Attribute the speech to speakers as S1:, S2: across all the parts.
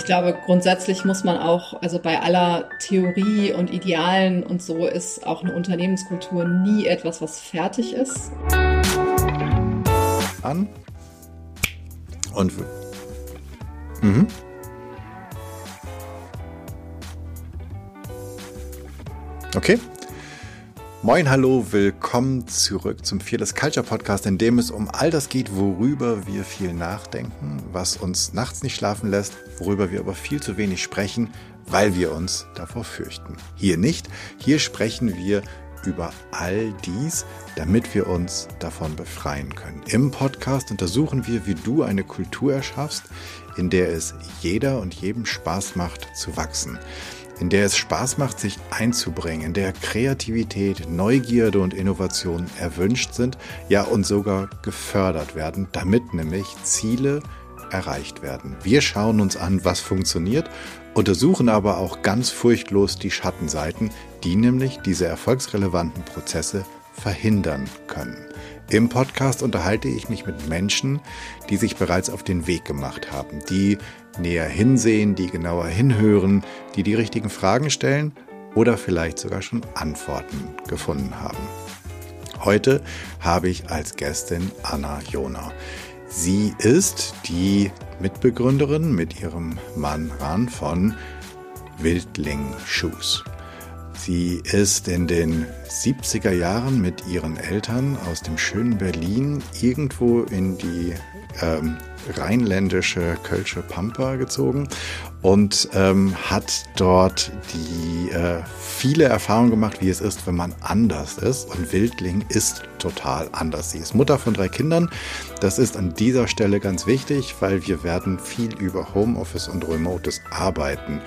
S1: Ich glaube, grundsätzlich muss man auch, also bei aller Theorie und Idealen und so ist auch eine Unternehmenskultur nie etwas, was fertig ist.
S2: An und mhm. Okay. Moin, hallo, willkommen zurück zum Fearless Culture Podcast, in dem es um all das geht, worüber wir viel nachdenken, was uns nachts nicht schlafen lässt, worüber wir aber viel zu wenig sprechen, weil wir uns davor fürchten. Hier nicht, hier sprechen wir über all dies, damit wir uns davon befreien können. Im Podcast untersuchen wir, wie du eine Kultur erschaffst, in der es jeder und jedem Spaß macht zu wachsen in der es Spaß macht, sich einzubringen, in der Kreativität, Neugierde und Innovation erwünscht sind, ja und sogar gefördert werden, damit nämlich Ziele erreicht werden. Wir schauen uns an, was funktioniert, untersuchen aber auch ganz furchtlos die Schattenseiten, die nämlich diese erfolgsrelevanten Prozesse verhindern können. Im Podcast unterhalte ich mich mit Menschen, die sich bereits auf den Weg gemacht haben, die näher hinsehen, die genauer hinhören, die die richtigen Fragen stellen oder vielleicht sogar schon Antworten gefunden haben. Heute habe ich als Gästin Anna Jona. Sie ist die Mitbegründerin mit ihrem Mann Ran von Wildling Shoes. Sie ist in den 70er Jahren mit ihren Eltern aus dem schönen Berlin irgendwo in die ähm, rheinländische Kölsche Pampa gezogen und ähm, hat dort die äh, viele Erfahrungen gemacht, wie es ist, wenn man anders ist. Und Wildling ist total anders. Sie ist Mutter von drei Kindern. Das ist an dieser Stelle ganz wichtig, weil wir werden viel über Homeoffice und Remotes arbeiten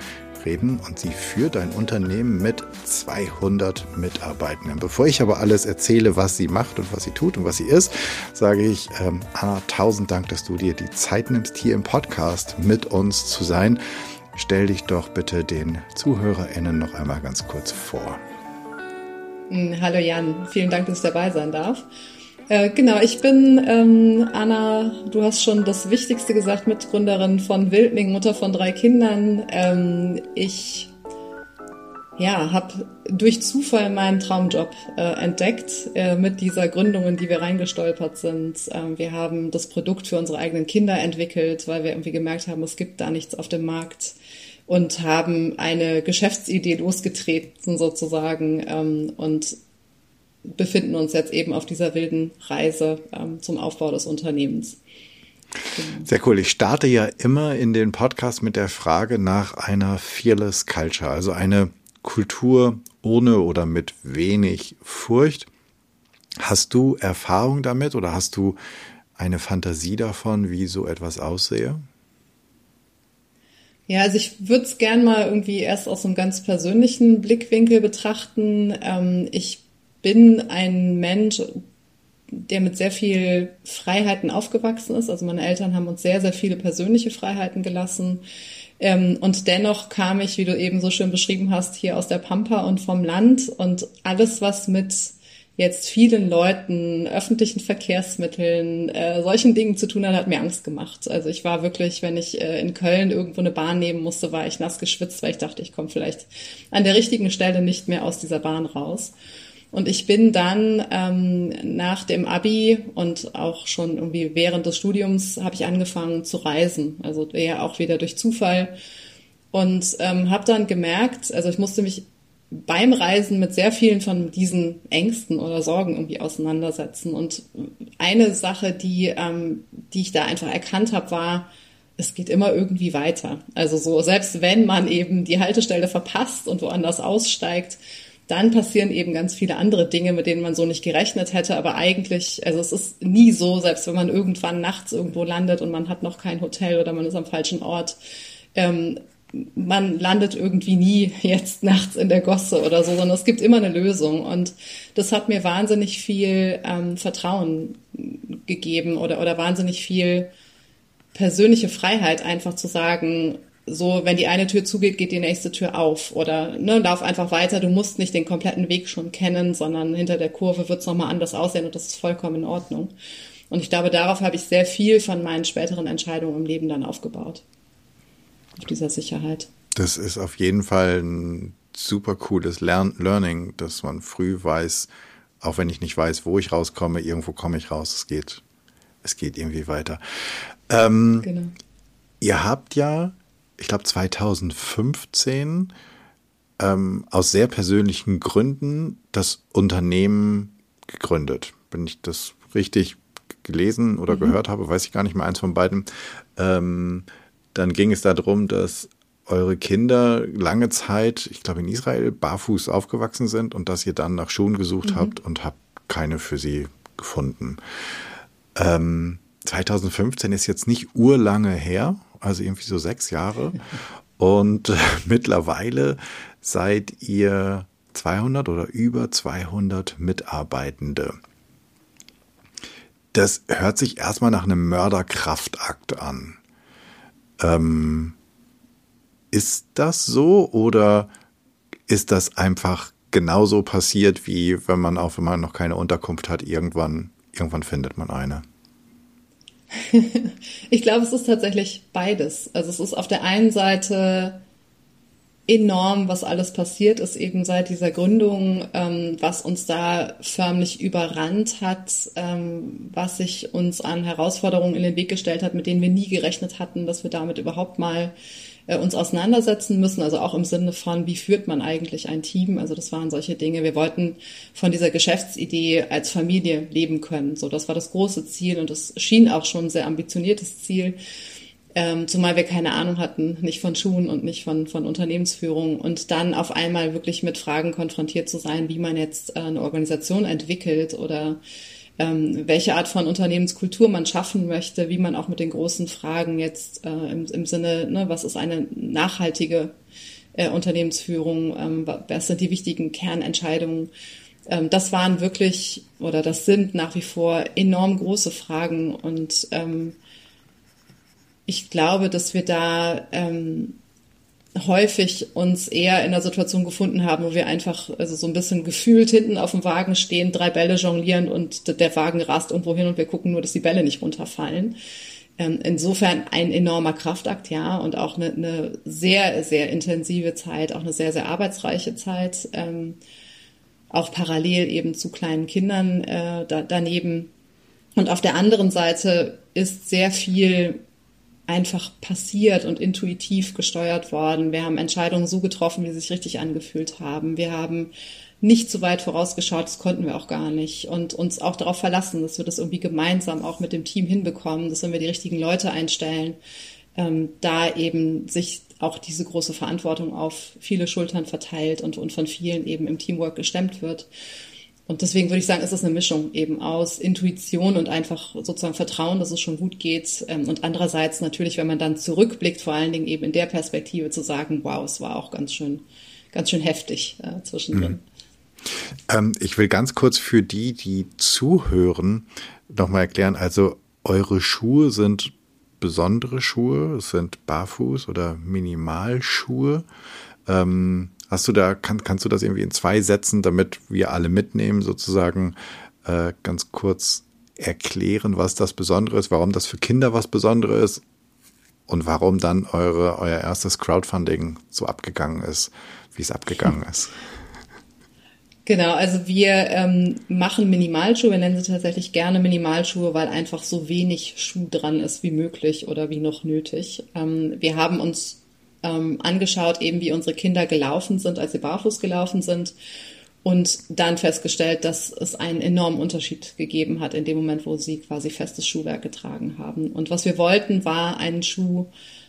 S2: reden und sie führt ein Unternehmen mit 200 Mitarbeitenden. Bevor ich aber alles erzähle, was sie macht und was sie tut und was sie ist, sage ich, ähm, Anna, tausend Dank, dass du dir die Zeit nimmst, hier im Podcast mit uns zu sein. Stell dich doch bitte den ZuhörerInnen noch einmal ganz kurz vor.
S1: Hm, hallo Jan, vielen Dank, dass ich dabei sein darf. Äh, genau, ich bin ähm, Anna, du hast schon das Wichtigste gesagt, Mitgründerin von Wildling, Mutter von drei Kindern. Ähm, ich ja, habe durch Zufall meinen Traumjob äh, entdeckt äh, mit dieser Gründung, in die wir reingestolpert sind. Ähm, wir haben das Produkt für unsere eigenen Kinder entwickelt, weil wir irgendwie gemerkt haben, es gibt da nichts auf dem Markt und haben eine Geschäftsidee losgetreten sozusagen ähm, und befinden uns jetzt eben auf dieser wilden Reise ähm, zum Aufbau des Unternehmens.
S2: Sehr cool. Ich starte ja immer in den Podcast mit der Frage nach einer Fearless Culture, also eine Kultur ohne oder mit wenig Furcht. Hast du Erfahrung damit oder hast du eine Fantasie davon, wie so etwas aussehe?
S1: Ja, also ich würde es gern mal irgendwie erst aus einem ganz persönlichen Blickwinkel betrachten. Ähm, ich bin ein Mensch, der mit sehr viel Freiheiten aufgewachsen ist. Also meine Eltern haben uns sehr, sehr viele persönliche Freiheiten gelassen. Ähm, und dennoch kam ich, wie du eben so schön beschrieben hast, hier aus der Pampa und vom Land und alles, was mit jetzt vielen Leuten, öffentlichen Verkehrsmitteln, äh, solchen Dingen zu tun hat, hat mir Angst gemacht. Also ich war wirklich, wenn ich äh, in Köln irgendwo eine Bahn nehmen musste, war ich nass geschwitzt, weil ich dachte, ich komme vielleicht an der richtigen Stelle nicht mehr aus dieser Bahn raus. Und ich bin dann ähm, nach dem Abi und auch schon irgendwie während des Studiums habe ich angefangen zu reisen. Also eher auch wieder durch Zufall. Und ähm, habe dann gemerkt, also ich musste mich beim Reisen mit sehr vielen von diesen Ängsten oder Sorgen irgendwie auseinandersetzen. Und eine Sache, die, ähm, die ich da einfach erkannt habe, war, es geht immer irgendwie weiter. Also so, selbst wenn man eben die Haltestelle verpasst und woanders aussteigt, dann passieren eben ganz viele andere Dinge, mit denen man so nicht gerechnet hätte. Aber eigentlich, also es ist nie so, selbst wenn man irgendwann nachts irgendwo landet und man hat noch kein Hotel oder man ist am falschen Ort, ähm, man landet irgendwie nie jetzt nachts in der Gosse oder so, sondern es gibt immer eine Lösung. Und das hat mir wahnsinnig viel ähm, Vertrauen gegeben oder, oder wahnsinnig viel persönliche Freiheit, einfach zu sagen, so, wenn die eine Tür zugeht, geht die nächste Tür auf. Oder ne, lauf einfach weiter. Du musst nicht den kompletten Weg schon kennen, sondern hinter der Kurve wird es nochmal anders aussehen und das ist vollkommen in Ordnung. Und ich glaube, darauf habe ich sehr viel von meinen späteren Entscheidungen im Leben dann aufgebaut. auf dieser Sicherheit.
S2: Das ist auf jeden Fall ein super cooles Lern Learning, dass man früh weiß, auch wenn ich nicht weiß, wo ich rauskomme, irgendwo komme ich raus. Es geht, es geht irgendwie weiter. Ähm, genau. Ihr habt ja, ich glaube 2015 ähm, aus sehr persönlichen Gründen das Unternehmen gegründet. Wenn ich das richtig gelesen oder mhm. gehört habe, weiß ich gar nicht mehr eins von beiden. Ähm, dann ging es darum, dass eure Kinder lange Zeit, ich glaube in Israel, barfuß aufgewachsen sind und dass ihr dann nach Schuhen gesucht mhm. habt und habt keine für sie gefunden. Ähm, 2015 ist jetzt nicht urlange her, also irgendwie so sechs Jahre. Und äh, mittlerweile seid ihr 200 oder über 200 Mitarbeitende. Das hört sich erstmal nach einem Mörderkraftakt an. Ähm, ist das so oder ist das einfach genauso passiert, wie wenn man auch, wenn man noch keine Unterkunft hat, irgendwann, irgendwann findet man eine?
S1: Ich glaube, es ist tatsächlich beides. Also es ist auf der einen Seite enorm, was alles passiert ist, eben seit dieser Gründung, ähm, was uns da förmlich überrannt hat, ähm, was sich uns an Herausforderungen in den Weg gestellt hat, mit denen wir nie gerechnet hatten, dass wir damit überhaupt mal uns auseinandersetzen müssen, also auch im Sinne von, wie führt man eigentlich ein Team? Also das waren solche Dinge. Wir wollten von dieser Geschäftsidee als Familie leben können. So, das war das große Ziel und das schien auch schon ein sehr ambitioniertes Ziel. Ähm, zumal wir keine Ahnung hatten, nicht von Schuhen und nicht von, von Unternehmensführung und dann auf einmal wirklich mit Fragen konfrontiert zu sein, wie man jetzt äh, eine Organisation entwickelt oder ähm, welche Art von Unternehmenskultur man schaffen möchte, wie man auch mit den großen Fragen jetzt äh, im, im Sinne, ne, was ist eine nachhaltige äh, Unternehmensführung, ähm, was sind die wichtigen Kernentscheidungen. Ähm, das waren wirklich oder das sind nach wie vor enorm große Fragen und ähm, ich glaube, dass wir da ähm, häufig uns eher in einer Situation gefunden haben, wo wir einfach also so ein bisschen gefühlt hinten auf dem Wagen stehen, drei Bälle jonglieren und der Wagen rast irgendwo hin und wir gucken nur, dass die Bälle nicht runterfallen. Ähm, insofern ein enormer Kraftakt, ja, und auch eine, eine sehr, sehr intensive Zeit, auch eine sehr, sehr arbeitsreiche Zeit, ähm, auch parallel eben zu kleinen Kindern äh, da, daneben. Und auf der anderen Seite ist sehr viel einfach passiert und intuitiv gesteuert worden. Wir haben Entscheidungen so getroffen, wie sie sich richtig angefühlt haben. Wir haben nicht so weit vorausgeschaut, das konnten wir auch gar nicht. Und uns auch darauf verlassen, dass wir das irgendwie gemeinsam auch mit dem Team hinbekommen, dass wenn wir die richtigen Leute einstellen, ähm, da eben sich auch diese große Verantwortung auf viele Schultern verteilt und, und von vielen eben im Teamwork gestemmt wird. Und deswegen würde ich sagen, ist es eine Mischung eben aus Intuition und einfach sozusagen Vertrauen, dass es schon gut geht. Ähm, und andererseits natürlich, wenn man dann zurückblickt, vor allen Dingen eben in der Perspektive zu sagen, wow, es war auch ganz schön, ganz schön heftig äh, zwischendrin. Mhm.
S2: Ähm, ich will ganz kurz für die, die zuhören, nochmal erklären. Also eure Schuhe sind besondere Schuhe, es sind Barfuß oder Minimalschuhe. Ähm, Hast du da, kann, kannst du das irgendwie in zwei Sätzen, damit wir alle mitnehmen, sozusagen äh, ganz kurz erklären, was das Besondere ist, warum das für Kinder was Besonderes ist und warum dann eure, euer erstes Crowdfunding so abgegangen ist, wie es abgegangen ist?
S1: Genau, also wir ähm, machen Minimalschuhe, wir nennen sie tatsächlich gerne Minimalschuhe, weil einfach so wenig Schuh dran ist wie möglich oder wie noch nötig. Ähm, wir haben uns ähm, angeschaut, eben wie unsere Kinder gelaufen sind, als sie barfuß gelaufen sind und dann festgestellt, dass es einen enormen Unterschied gegeben hat in dem Moment, wo sie quasi festes Schuhwerk getragen haben. Und was wir wollten, war einen Schuh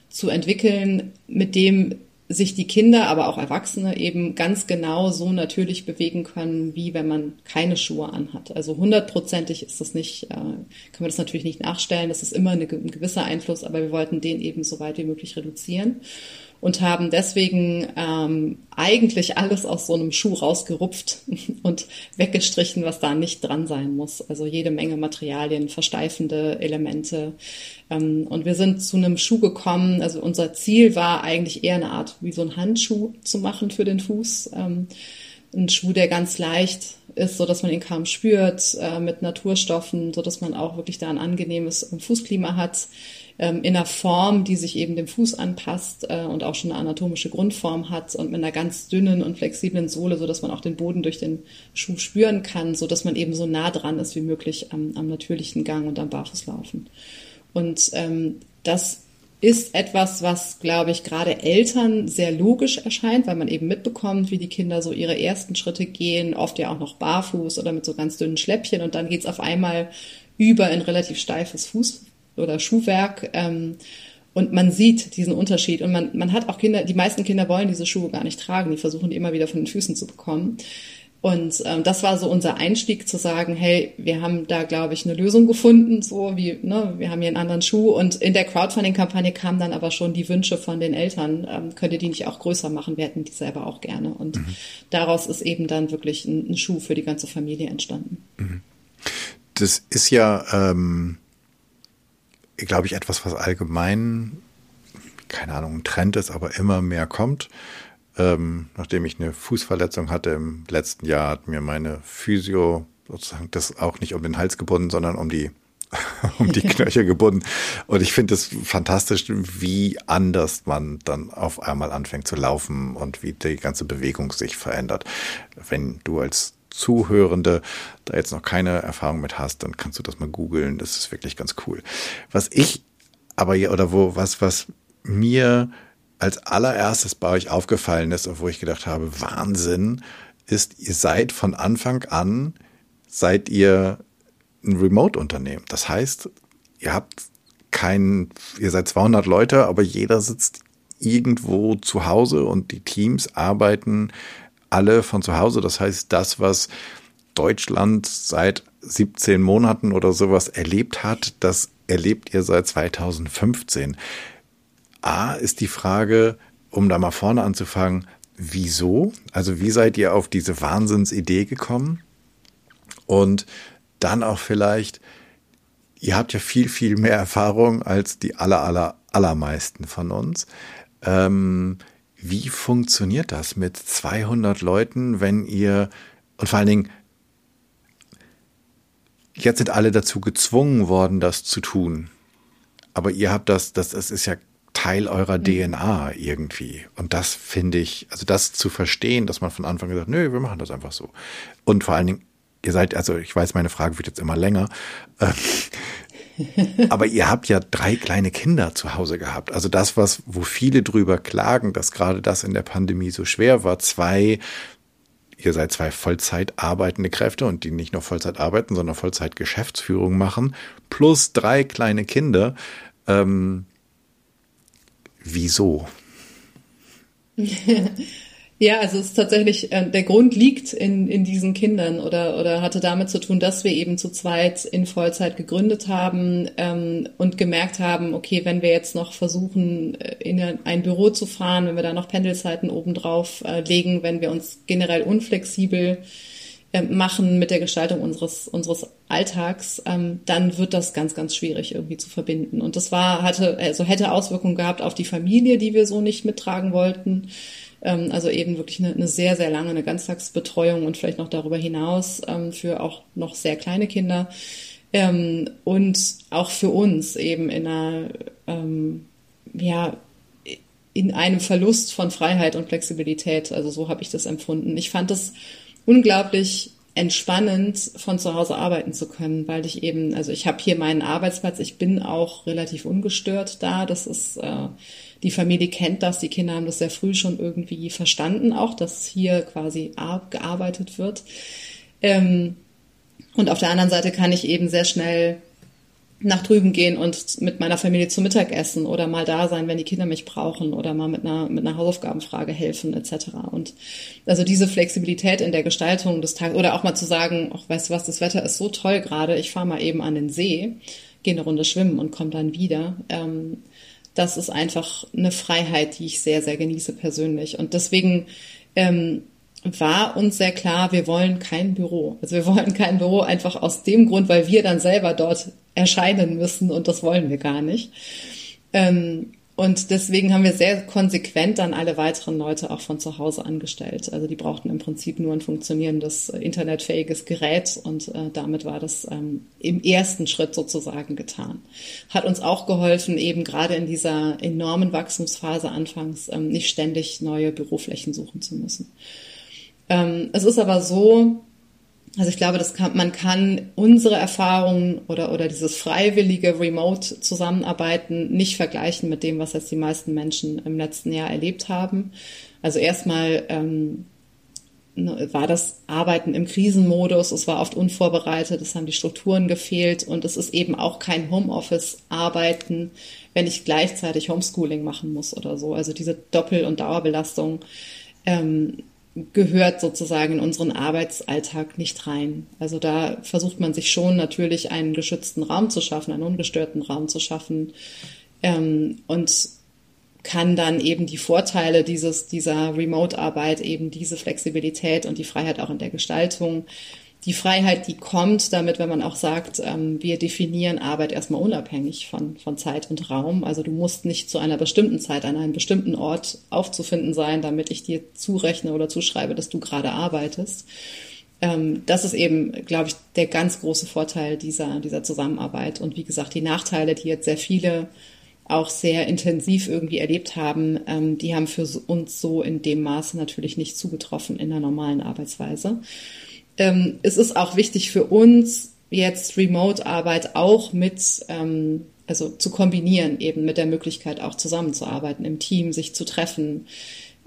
S1: zu entwickeln, mit dem sich die Kinder, aber auch Erwachsene eben ganz genau so natürlich bewegen können, wie wenn man keine Schuhe anhat. Also hundertprozentig ist das nicht, äh, kann man das natürlich nicht nachstellen. Das ist immer ein gewisser Einfluss, aber wir wollten den eben so weit wie möglich reduzieren und haben deswegen ähm, eigentlich alles aus so einem Schuh rausgerupft und weggestrichen, was da nicht dran sein muss. Also jede Menge Materialien, versteifende Elemente. Ähm, und wir sind zu einem Schuh gekommen. Also unser Ziel war eigentlich eher eine Art wie so ein Handschuh zu machen für den Fuß. Ähm, ein Schuh, der ganz leicht ist, so dass man ihn kaum spürt, äh, mit Naturstoffen, so dass man auch wirklich da ein angenehmes Fußklima hat, ähm, in einer Form, die sich eben dem Fuß anpasst äh, und auch schon eine anatomische Grundform hat und mit einer ganz dünnen und flexiblen Sohle, so dass man auch den Boden durch den Schuh spüren kann, so dass man eben so nah dran ist wie möglich am, am natürlichen Gang und am Barfußlaufen. Und ähm, das ist etwas, was, glaube ich, gerade Eltern sehr logisch erscheint, weil man eben mitbekommt, wie die Kinder so ihre ersten Schritte gehen, oft ja auch noch barfuß oder mit so ganz dünnen Schläppchen und dann geht's auf einmal über in relativ steifes Fuß oder Schuhwerk. Ähm, und man sieht diesen Unterschied. Und man, man hat auch Kinder, die meisten Kinder wollen diese Schuhe gar nicht tragen, die versuchen die immer wieder von den Füßen zu bekommen. Und ähm, das war so unser Einstieg zu sagen, hey, wir haben da, glaube ich, eine Lösung gefunden, so wie, ne, wir haben hier einen anderen Schuh. Und in der Crowdfunding-Kampagne kamen dann aber schon die Wünsche von den Eltern, ähm, könnt ihr die nicht auch größer machen? Wir hätten die selber auch gerne. Und mhm. daraus ist eben dann wirklich ein, ein, Schuh für die ganze Familie entstanden. Mhm.
S2: Das ist ja, ähm, glaube ich, etwas, was allgemein, keine Ahnung, ein Trend ist, aber immer mehr kommt ähm, nachdem ich eine Fußverletzung hatte im letzten Jahr, hat mir meine Physio sozusagen das auch nicht um den Hals gebunden, sondern um die um die Knöchel gebunden. Und ich finde es fantastisch, wie anders man dann auf einmal anfängt zu laufen und wie die ganze Bewegung sich verändert. Wenn du als Zuhörende da jetzt noch keine Erfahrung mit hast, dann kannst du das mal googeln. Das ist wirklich ganz cool. Was ich aber oder wo was was mir als allererstes bei euch aufgefallen ist, obwohl ich gedacht habe, Wahnsinn, ist, ihr seid von Anfang an, seid ihr ein Remote-Unternehmen. Das heißt, ihr habt kein, ihr seid 200 Leute, aber jeder sitzt irgendwo zu Hause und die Teams arbeiten alle von zu Hause. Das heißt, das, was Deutschland seit 17 Monaten oder sowas erlebt hat, das erlebt ihr seit 2015. A ist die Frage, um da mal vorne anzufangen, wieso? Also wie seid ihr auf diese Wahnsinnsidee gekommen? Und dann auch vielleicht, ihr habt ja viel, viel mehr Erfahrung als die aller, aller, allermeisten von uns. Ähm, wie funktioniert das mit 200 Leuten, wenn ihr, und vor allen Dingen, jetzt sind alle dazu gezwungen worden, das zu tun. Aber ihr habt das, das, das ist ja Teil eurer DNA irgendwie. Und das finde ich, also das zu verstehen, dass man von Anfang gesagt, nö, wir machen das einfach so. Und vor allen Dingen, ihr seid, also ich weiß, meine Frage wird jetzt immer länger. Aber ihr habt ja drei kleine Kinder zu Hause gehabt. Also das, was, wo viele drüber klagen, dass gerade das in der Pandemie so schwer war, zwei, ihr seid zwei Vollzeit arbeitende Kräfte und die nicht nur Vollzeit arbeiten, sondern Vollzeit Geschäftsführung machen, plus drei kleine Kinder. Ähm, Wieso?
S1: Ja, also es ist tatsächlich, äh, der Grund liegt in, in diesen Kindern oder, oder hatte damit zu tun, dass wir eben zu zweit in Vollzeit gegründet haben ähm, und gemerkt haben, okay, wenn wir jetzt noch versuchen, äh, in ein Büro zu fahren, wenn wir da noch Pendelzeiten obendrauf äh, legen, wenn wir uns generell unflexibel machen mit der Gestaltung unseres, unseres Alltags, ähm, dann wird das ganz, ganz schwierig irgendwie zu verbinden. Und das war, hatte, also hätte Auswirkungen gehabt auf die Familie, die wir so nicht mittragen wollten. Ähm, also eben wirklich eine, eine sehr, sehr lange, eine Ganztagsbetreuung und vielleicht noch darüber hinaus ähm, für auch noch sehr kleine Kinder. Ähm, und auch für uns eben in einer, ähm, ja, in einem Verlust von Freiheit und Flexibilität. Also so habe ich das empfunden. Ich fand das unglaublich entspannend von zu Hause arbeiten zu können, weil ich eben, also ich habe hier meinen Arbeitsplatz, ich bin auch relativ ungestört da. Das ist, äh, die Familie kennt das, die Kinder haben das sehr früh schon irgendwie verstanden, auch dass hier quasi gearbeitet wird. Ähm, und auf der anderen Seite kann ich eben sehr schnell nach drüben gehen und mit meiner Familie zu Mittag essen oder mal da sein, wenn die Kinder mich brauchen oder mal mit einer, mit einer Hausaufgabenfrage helfen etc. Und also diese Flexibilität in der Gestaltung des Tages oder auch mal zu sagen, ach, weißt du was, das Wetter ist so toll gerade, ich fahre mal eben an den See, gehe eine Runde schwimmen und komme dann wieder. Ähm, das ist einfach eine Freiheit, die ich sehr, sehr genieße persönlich. Und deswegen ähm, war uns sehr klar, wir wollen kein Büro. Also wir wollen kein Büro einfach aus dem Grund, weil wir dann selber dort erscheinen müssen und das wollen wir gar nicht. Ähm, und deswegen haben wir sehr konsequent dann alle weiteren Leute auch von zu Hause angestellt. Also die brauchten im Prinzip nur ein funktionierendes äh, internetfähiges Gerät und äh, damit war das ähm, im ersten Schritt sozusagen getan. Hat uns auch geholfen, eben gerade in dieser enormen Wachstumsphase anfangs ähm, nicht ständig neue Büroflächen suchen zu müssen. Ähm, es ist aber so, also ich glaube, kann, man kann unsere Erfahrungen oder, oder dieses freiwillige Remote-Zusammenarbeiten nicht vergleichen mit dem, was jetzt die meisten Menschen im letzten Jahr erlebt haben. Also erstmal ähm, ne, war das Arbeiten im Krisenmodus, es war oft unvorbereitet, es haben die Strukturen gefehlt und es ist eben auch kein Homeoffice-Arbeiten, wenn ich gleichzeitig Homeschooling machen muss oder so. Also diese Doppel- und Dauerbelastung ähm, gehört sozusagen in unseren Arbeitsalltag nicht rein. Also da versucht man sich schon natürlich einen geschützten Raum zu schaffen, einen ungestörten Raum zu schaffen ähm, und kann dann eben die Vorteile dieses, dieser Remote-Arbeit, eben diese Flexibilität und die Freiheit auch in der Gestaltung die Freiheit, die kommt damit, wenn man auch sagt, ähm, wir definieren Arbeit erstmal unabhängig von, von Zeit und Raum. Also du musst nicht zu einer bestimmten Zeit an einem bestimmten Ort aufzufinden sein, damit ich dir zurechne oder zuschreibe, dass du gerade arbeitest. Ähm, das ist eben, glaube ich, der ganz große Vorteil dieser, dieser Zusammenarbeit. Und wie gesagt, die Nachteile, die jetzt sehr viele auch sehr intensiv irgendwie erlebt haben, ähm, die haben für uns so in dem Maße natürlich nicht zugetroffen in der normalen Arbeitsweise ähm, es ist auch wichtig für uns, jetzt Remote-Arbeit auch mit, ähm, also zu kombinieren, eben mit der Möglichkeit auch zusammenzuarbeiten im Team, sich zu treffen,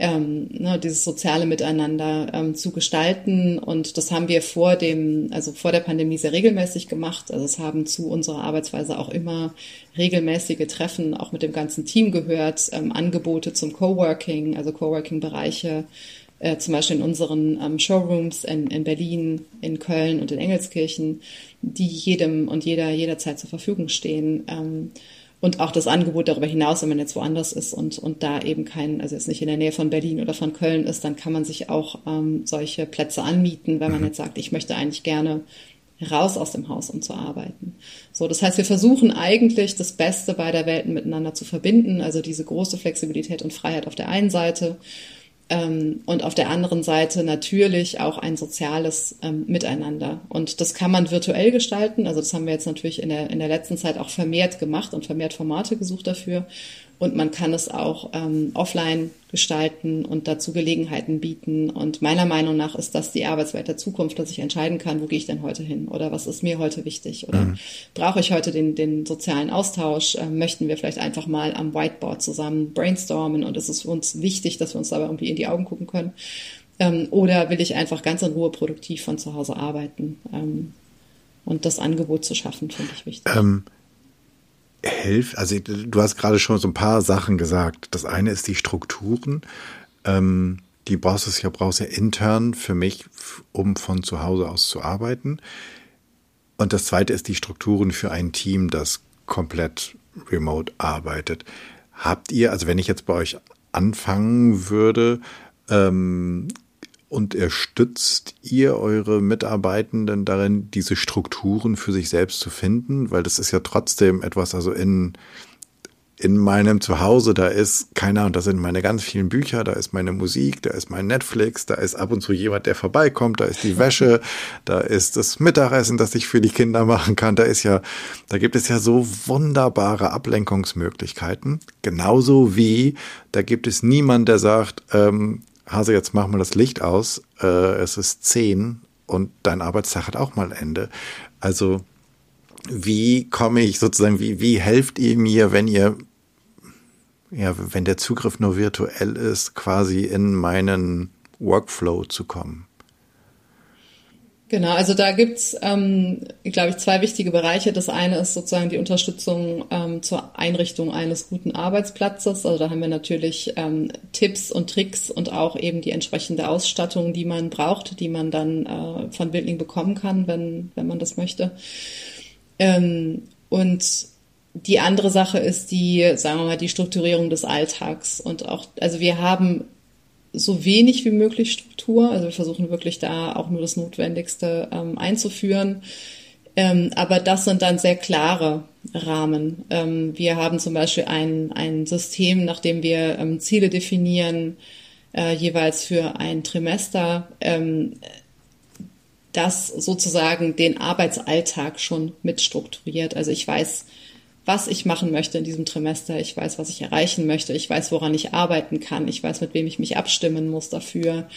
S1: ähm, ne, dieses soziale Miteinander ähm, zu gestalten. Und das haben wir vor dem, also vor der Pandemie sehr regelmäßig gemacht. Also es haben zu unserer Arbeitsweise auch immer regelmäßige Treffen auch mit dem ganzen Team gehört, ähm, Angebote zum Coworking, also Coworking-Bereiche äh, zum Beispiel in unseren ähm, Showrooms in, in Berlin, in Köln und in Engelskirchen, die jedem und jeder jederzeit zur Verfügung stehen. Ähm, und auch das Angebot darüber hinaus, wenn man jetzt woanders ist und, und da eben kein, also jetzt nicht in der Nähe von Berlin oder von Köln ist, dann kann man sich auch ähm, solche Plätze anmieten, wenn man mhm. jetzt sagt, ich möchte eigentlich gerne raus aus dem Haus, um zu arbeiten. So, das heißt, wir versuchen eigentlich das Beste beider Welten miteinander zu verbinden, also diese große Flexibilität und Freiheit auf der einen Seite und auf der anderen Seite natürlich auch ein soziales ähm, Miteinander. Und das kann man virtuell gestalten. Also das haben wir jetzt natürlich in der, in der letzten Zeit auch vermehrt gemacht und vermehrt Formate gesucht dafür. Und man kann es auch ähm, offline gestalten und dazu Gelegenheiten bieten. Und meiner Meinung nach ist das die Arbeitswelt der Zukunft, dass ich entscheiden kann, wo gehe ich denn heute hin oder was ist mir heute wichtig oder mhm. brauche ich heute den, den sozialen Austausch? Äh, möchten wir vielleicht einfach mal am Whiteboard zusammen brainstormen und es ist für uns wichtig, dass wir uns dabei irgendwie in die Augen gucken können? Ähm, oder will ich einfach ganz in Ruhe produktiv von zu Hause arbeiten? Ähm, und das Angebot zu schaffen, finde ich wichtig. Ähm
S2: hilft, also du hast gerade schon so ein paar Sachen gesagt. Das eine ist die Strukturen. Ähm, die brauchst du ja, brauchst ja intern für mich, um von zu Hause aus zu arbeiten. Und das zweite ist die Strukturen für ein Team, das komplett remote arbeitet. Habt ihr, also wenn ich jetzt bei euch anfangen würde, ähm, unterstützt ihr eure Mitarbeitenden darin, diese Strukturen für sich selbst zu finden? Weil das ist ja trotzdem etwas, also in, in meinem Zuhause, da ist keiner, und da sind meine ganz vielen Bücher, da ist meine Musik, da ist mein Netflix, da ist ab und zu jemand, der vorbeikommt, da ist die Wäsche, da ist das Mittagessen, das ich für die Kinder machen kann, da ist ja, da gibt es ja so wunderbare Ablenkungsmöglichkeiten. Genauso wie, da gibt es niemand, der sagt, ähm, Hase, jetzt mach mal das Licht aus, äh, es ist zehn und dein Arbeitstag hat auch mal Ende. Also wie komme ich sozusagen, wie, wie helft ihr mir, wenn ihr, ja, wenn der Zugriff nur virtuell ist, quasi in meinen Workflow zu kommen?
S1: Genau, also da gibt's, ähm, glaube ich, zwei wichtige Bereiche. Das eine ist sozusagen die Unterstützung ähm, zur Einrichtung eines guten Arbeitsplatzes. Also da haben wir natürlich ähm, Tipps und Tricks und auch eben die entsprechende Ausstattung, die man braucht, die man dann äh, von Bildling bekommen kann, wenn, wenn man das möchte. Ähm, und die andere Sache ist die, sagen wir mal, die Strukturierung des Alltags. Und auch, also wir haben so wenig wie möglich Struktur. Also wir versuchen wirklich da auch nur das Notwendigste ähm, einzuführen. Ähm, aber das sind dann sehr klare Rahmen. Ähm, wir haben zum Beispiel ein, ein System, nach dem wir ähm, Ziele definieren, äh, jeweils für ein Trimester, ähm, das sozusagen den Arbeitsalltag schon mitstrukturiert. Also ich weiß, was ich machen möchte in diesem Trimester. Ich weiß, was ich erreichen möchte. Ich weiß, woran ich arbeiten kann. Ich weiß, mit wem ich mich abstimmen muss dafür.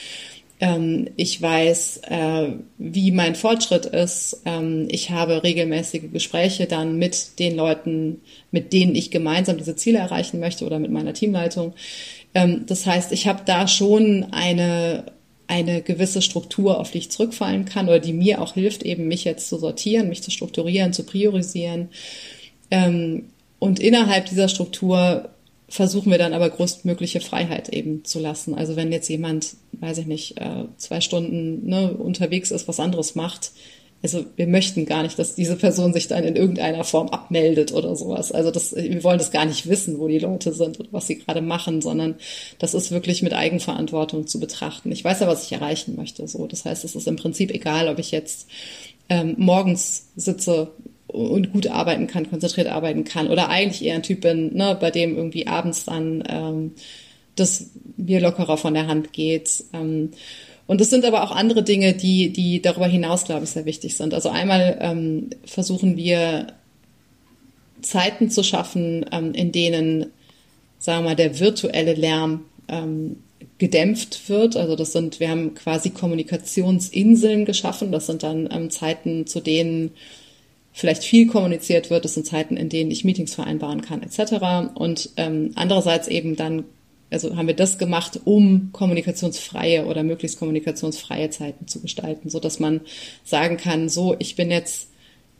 S1: Ähm, ich weiß, äh, wie mein Fortschritt ist. Ähm, ich habe regelmäßige Gespräche dann mit den Leuten, mit denen ich gemeinsam diese Ziele erreichen möchte oder mit meiner Teamleitung. Ähm, das heißt, ich habe da schon eine eine gewisse Struktur, auf die ich zurückfallen kann oder die mir auch hilft, eben mich jetzt zu sortieren, mich zu strukturieren, zu priorisieren. Und innerhalb dieser Struktur versuchen wir dann aber größtmögliche Freiheit eben zu lassen. Also wenn jetzt jemand, weiß ich nicht, äh, zwei Stunden ne, unterwegs ist, was anderes macht, also wir möchten gar nicht, dass diese Person sich dann in irgendeiner Form abmeldet oder sowas. Also das, wir wollen das gar nicht wissen, wo die Leute sind und was sie gerade machen, sondern das ist wirklich mit Eigenverantwortung zu betrachten. Ich weiß ja, was ich erreichen möchte. So, das heißt, es ist im Prinzip egal, ob ich jetzt ähm, morgens sitze und gut arbeiten kann, konzentriert arbeiten kann oder eigentlich eher ein Typ bin, ne, bei dem irgendwie abends dann ähm, das mir lockerer von der Hand geht. Ähm, und es sind aber auch andere Dinge, die, die darüber hinaus, glaube ich, sehr wichtig sind. Also einmal ähm, versuchen wir Zeiten zu schaffen, ähm, in denen, sagen wir mal, der virtuelle Lärm ähm, gedämpft wird. Also das sind, wir haben quasi Kommunikationsinseln geschaffen. Das sind dann ähm, Zeiten, zu denen vielleicht viel kommuniziert wird. Das sind Zeiten, in denen ich Meetings vereinbaren kann, etc. Und ähm, andererseits eben dann, also haben wir das gemacht, um kommunikationsfreie oder möglichst kommunikationsfreie Zeiten zu gestalten, so dass man sagen kann, so, ich bin jetzt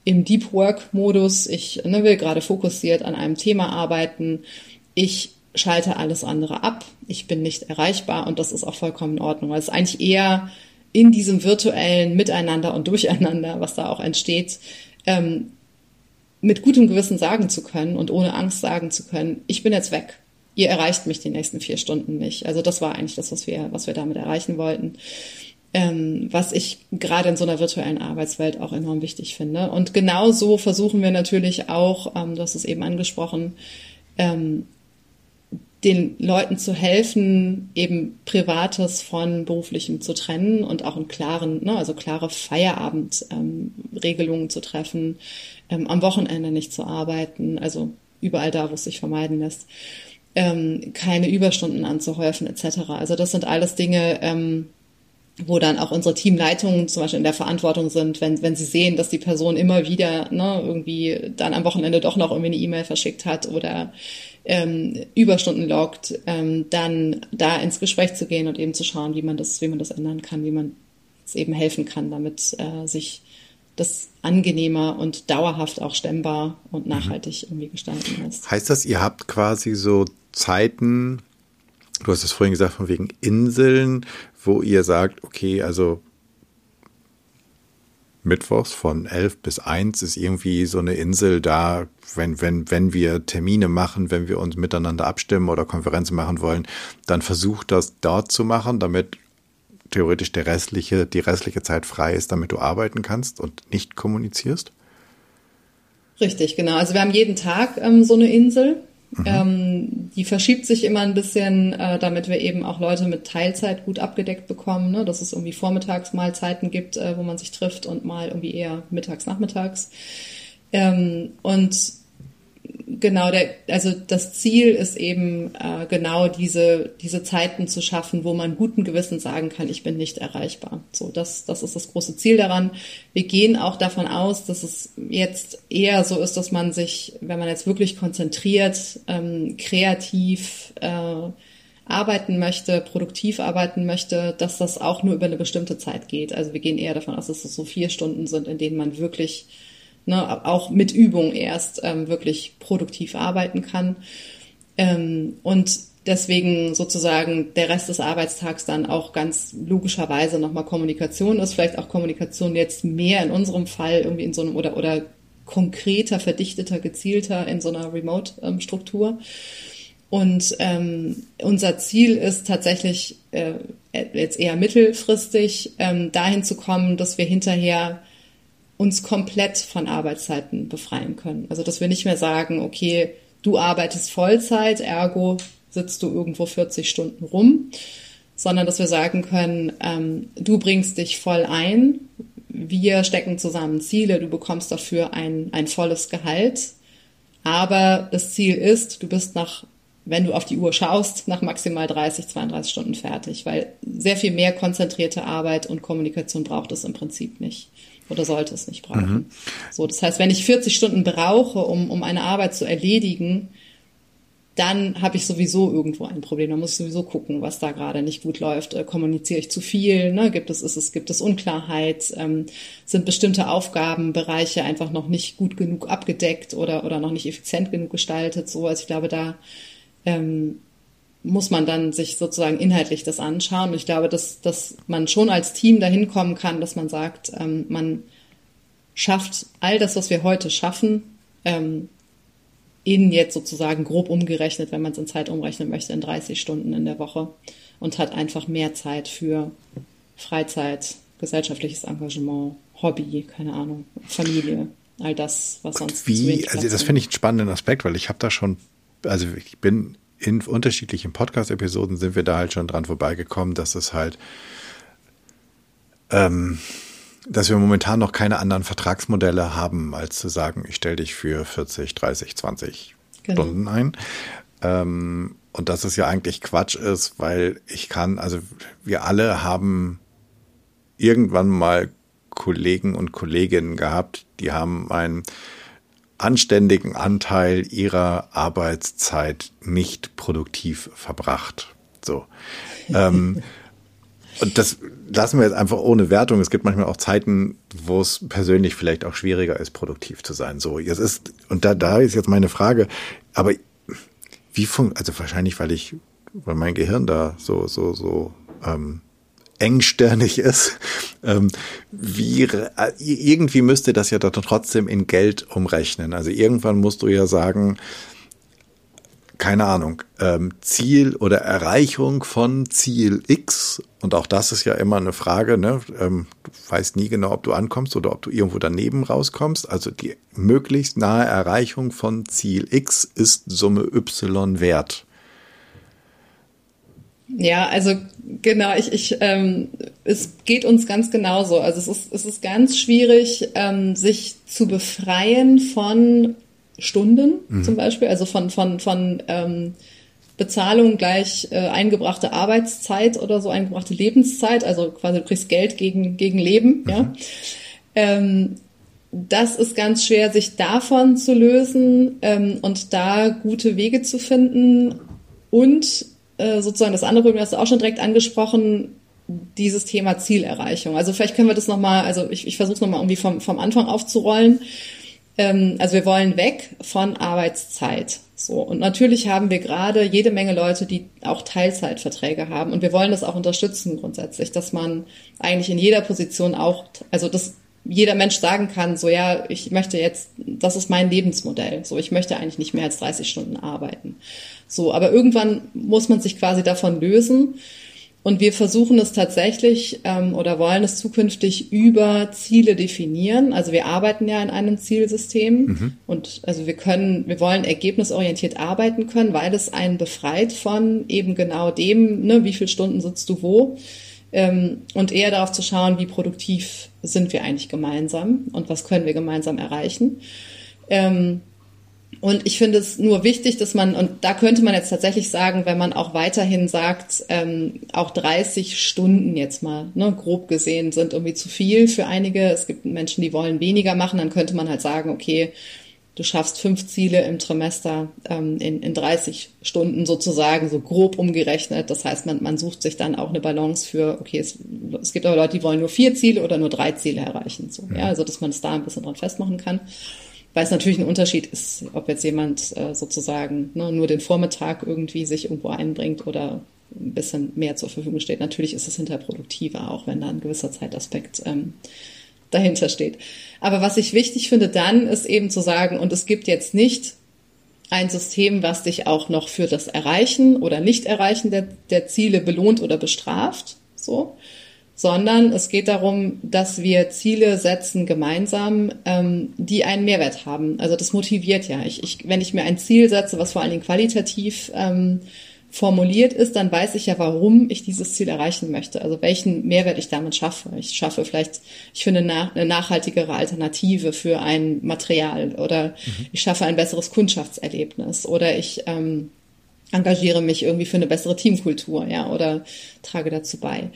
S1: im Deep Work Modus, ich ne, will gerade fokussiert an einem Thema arbeiten, ich schalte alles andere ab, ich bin nicht erreichbar und das ist auch vollkommen in Ordnung, weil es eigentlich eher in diesem virtuellen Miteinander und Durcheinander, was da auch entsteht, ähm, mit gutem Gewissen sagen zu können und ohne Angst sagen zu können, ich bin jetzt weg. Ihr erreicht mich die nächsten vier Stunden nicht. Also das war eigentlich das, was wir, was wir damit erreichen wollten. Ähm, was ich gerade in so einer virtuellen Arbeitswelt auch enorm wichtig finde. Und genau so versuchen wir natürlich auch, ähm, du hast es eben angesprochen, ähm, den Leuten zu helfen, eben Privates von Beruflichem zu trennen und auch in klaren, ne, also klare Feierabendregelungen ähm, zu treffen, ähm, am Wochenende nicht zu arbeiten, also überall da, wo es sich vermeiden lässt, ähm, keine Überstunden anzuhäufen etc. Also das sind alles Dinge, ähm, wo dann auch unsere Teamleitungen zum Beispiel in der Verantwortung sind, wenn, wenn sie sehen, dass die Person immer wieder ne, irgendwie dann am Wochenende doch noch irgendwie eine E-Mail verschickt hat oder ähm, Überstunden loggt, ähm, dann da ins Gespräch zu gehen und eben zu schauen, wie man das, wie man das ändern kann, wie man es eben helfen kann, damit äh, sich das angenehmer und dauerhaft auch stemmbar und mhm. nachhaltig irgendwie gestalten lässt.
S2: Heißt das, ihr habt quasi so Zeiten, du hast es vorhin gesagt, von wegen Inseln, wo ihr sagt, okay, also mittwochs von 11 bis 1 ist irgendwie so eine Insel da, wenn, wenn, wenn wir Termine machen, wenn wir uns miteinander abstimmen oder Konferenzen machen wollen, dann versucht das dort zu machen, damit theoretisch der restliche, die restliche Zeit frei ist, damit du arbeiten kannst und nicht kommunizierst?
S1: Richtig, genau. Also wir haben jeden Tag ähm, so eine Insel. Mhm. Ähm, die verschiebt sich immer ein bisschen, äh, damit wir eben auch Leute mit Teilzeit gut abgedeckt bekommen, ne? dass es irgendwie Vormittagsmahlzeiten gibt, äh, wo man sich trifft und mal irgendwie eher mittags, nachmittags. Ähm, und genau, der, also das Ziel ist eben äh, genau diese, diese Zeiten zu schaffen, wo man guten Gewissen sagen kann, ich bin nicht erreichbar. So, das, das ist das große Ziel daran. Wir gehen auch davon aus, dass es jetzt eher so ist, dass man sich, wenn man jetzt wirklich konzentriert, ähm, kreativ äh, arbeiten möchte, produktiv arbeiten möchte, dass das auch nur über eine bestimmte Zeit geht. Also wir gehen eher davon aus, dass es so vier Stunden sind, in denen man wirklich ne, auch mit Übung erst ähm, wirklich produktiv arbeiten kann. Ähm, und deswegen sozusagen der Rest des Arbeitstags dann auch ganz logischerweise nochmal Kommunikation ist, vielleicht auch Kommunikation jetzt mehr in unserem Fall irgendwie in so einem oder, oder konkreter, verdichteter, gezielter in so einer Remote-Struktur. Und ähm, unser Ziel ist tatsächlich äh, jetzt eher mittelfristig ähm, dahin zu kommen, dass wir hinterher uns komplett von Arbeitszeiten befreien können. Also dass wir nicht mehr sagen, okay, du arbeitest Vollzeit, ergo sitzt du irgendwo 40 Stunden rum, sondern dass wir sagen können, ähm, du bringst dich voll ein, wir stecken zusammen Ziele, du bekommst dafür ein, ein volles Gehalt, aber das Ziel ist, du bist nach, wenn du auf die Uhr schaust, nach maximal 30, 32 Stunden fertig, weil sehr viel mehr konzentrierte Arbeit und Kommunikation braucht es im Prinzip nicht oder sollte es nicht brauchen. Mhm. So, das heißt, wenn ich 40 Stunden brauche, um, um eine Arbeit zu erledigen, dann habe ich sowieso irgendwo ein Problem. Da muss ich sowieso gucken, was da gerade nicht gut läuft. Äh, kommuniziere ich zu viel? Ne? Gibt es, ist es, gibt es Unklarheit? Ähm, sind bestimmte Aufgabenbereiche einfach noch nicht gut genug abgedeckt oder, oder noch nicht effizient genug gestaltet? So, also ich glaube, da ähm, muss man dann sich sozusagen inhaltlich das anschauen. Und ich glaube, dass, dass man schon als Team dahin kommen kann, dass man sagt, ähm, man schafft all das, was wir heute schaffen, ähm, in jetzt sozusagen grob umgerechnet, wenn man es in Zeit umrechnen möchte, in 30 Stunden in der Woche und hat einfach mehr Zeit für Freizeit, gesellschaftliches Engagement, Hobby, keine Ahnung, Familie, all das, was sonst.
S2: Wie, also das finde ich einen spannenden Aspekt, weil ich habe da schon, also ich bin in unterschiedlichen Podcast-Episoden sind wir da halt schon dran vorbeigekommen, dass es halt ähm, dass wir momentan noch keine anderen Vertragsmodelle haben, als zu sagen, ich stelle dich für 40, 30, 20 genau. Stunden ein. Ähm, und dass es ja eigentlich Quatsch ist, weil ich kann, also wir alle haben irgendwann mal Kollegen und Kolleginnen gehabt, die haben einen anständigen Anteil ihrer Arbeitszeit nicht produktiv verbracht. So. ähm, und das lassen wir jetzt einfach ohne Wertung. Es gibt manchmal auch Zeiten, wo es persönlich vielleicht auch schwieriger ist, produktiv zu sein. So, jetzt ist, und da, da ist jetzt meine Frage, aber wie funkt, also wahrscheinlich, weil ich, weil mein Gehirn da so, so, so, ähm, engstirnig ist, ähm, wie, irgendwie müsste das ja dann trotzdem in Geld umrechnen. Also irgendwann musst du ja sagen, keine Ahnung, ähm, Ziel oder Erreichung von Ziel X. Und auch das ist ja immer eine Frage, ne? Ähm, du weißt nie genau, ob du ankommst oder ob du irgendwo daneben rauskommst. Also die möglichst nahe Erreichung von Ziel X ist Summe Y wert.
S1: Ja, also genau, ich, ich ähm, es geht uns ganz genauso. Also es ist, es ist ganz schwierig, ähm, sich zu befreien von Stunden mhm. zum Beispiel, also von, von, von ähm, Bezahlung gleich äh, eingebrachte Arbeitszeit oder so eingebrachte Lebenszeit, also quasi du kriegst Geld gegen, gegen Leben, mhm. ja. Ähm, das ist ganz schwer, sich davon zu lösen ähm, und da gute Wege zu finden. Und äh, sozusagen das andere Problem hast du auch schon direkt angesprochen, dieses Thema Zielerreichung. Also vielleicht können wir das nochmal, also ich, ich versuche es nochmal irgendwie vom, vom Anfang aufzurollen. Ähm, also wir wollen weg von Arbeitszeit. So. Und natürlich haben wir gerade jede Menge Leute, die auch Teilzeitverträge haben. Und wir wollen das auch unterstützen grundsätzlich, dass man eigentlich in jeder Position auch, also dass jeder Mensch sagen kann, so ja, ich möchte jetzt, das ist mein Lebensmodell. So, ich möchte eigentlich nicht mehr als 30 Stunden arbeiten. So, aber irgendwann muss man sich quasi davon lösen. Und wir versuchen es tatsächlich ähm, oder wollen es zukünftig über Ziele definieren. Also wir arbeiten ja in einem Zielsystem mhm. und also wir können, wir wollen ergebnisorientiert arbeiten können, weil es einen befreit von eben genau dem, ne, wie viele Stunden sitzt du wo ähm, und eher darauf zu schauen, wie produktiv sind wir eigentlich gemeinsam und was können wir gemeinsam erreichen. Ähm, und ich finde es nur wichtig, dass man, und da könnte man jetzt tatsächlich sagen, wenn man auch weiterhin sagt, ähm, auch 30 Stunden jetzt mal, ne, grob gesehen, sind irgendwie zu viel für einige. Es gibt Menschen, die wollen weniger machen, dann könnte man halt sagen, okay, du schaffst fünf Ziele im Trimester ähm, in, in 30 Stunden sozusagen, so grob umgerechnet. Das heißt, man, man sucht sich dann auch eine Balance für, okay, es, es gibt aber Leute, die wollen nur vier Ziele oder nur drei Ziele erreichen. So, ja, also dass man es da ein bisschen dran festmachen kann. Weil es natürlich ein Unterschied ist, ob jetzt jemand äh, sozusagen ne, nur den Vormittag irgendwie sich irgendwo einbringt oder ein bisschen mehr zur Verfügung steht. Natürlich ist es hinterproduktiver, auch wenn da ein gewisser Zeitaspekt ähm, dahinter steht. Aber was ich wichtig finde dann, ist eben zu sagen, und es gibt jetzt nicht ein System, was dich auch noch für das Erreichen oder Nicht-Erreichen der, der Ziele belohnt oder bestraft, so, sondern es geht darum, dass wir Ziele setzen gemeinsam, ähm, die einen Mehrwert haben. Also das motiviert ja. Ich, ich, wenn ich mir ein Ziel setze, was vor allen Dingen qualitativ ähm, formuliert ist, dann weiß ich ja, warum ich dieses Ziel erreichen möchte. Also welchen Mehrwert ich damit schaffe. Ich schaffe vielleicht, ich finde eine nachhaltigere Alternative für ein Material oder mhm. ich schaffe ein besseres Kundschaftserlebnis oder ich ähm, engagiere mich irgendwie für eine bessere Teamkultur, ja, oder trage dazu bei.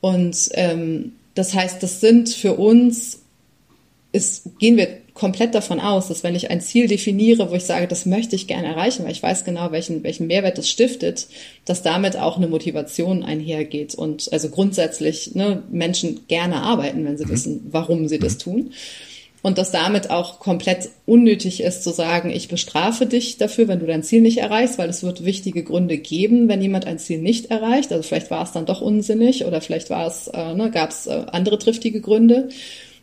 S1: Und ähm, das heißt, das sind für uns, ist, gehen wir komplett davon aus, dass wenn ich ein Ziel definiere, wo ich sage, das möchte ich gerne erreichen, weil ich weiß genau, welchen, welchen Mehrwert das stiftet, dass damit auch eine Motivation einhergeht und also grundsätzlich ne, Menschen gerne arbeiten, wenn sie mhm. wissen, warum sie mhm. das tun. Und dass damit auch komplett unnötig ist zu sagen, ich bestrafe dich dafür, wenn du dein Ziel nicht erreichst, weil es wird wichtige Gründe geben, wenn jemand ein Ziel nicht erreicht. Also vielleicht war es dann doch unsinnig oder vielleicht war es, äh, ne, gab es äh, andere triftige Gründe.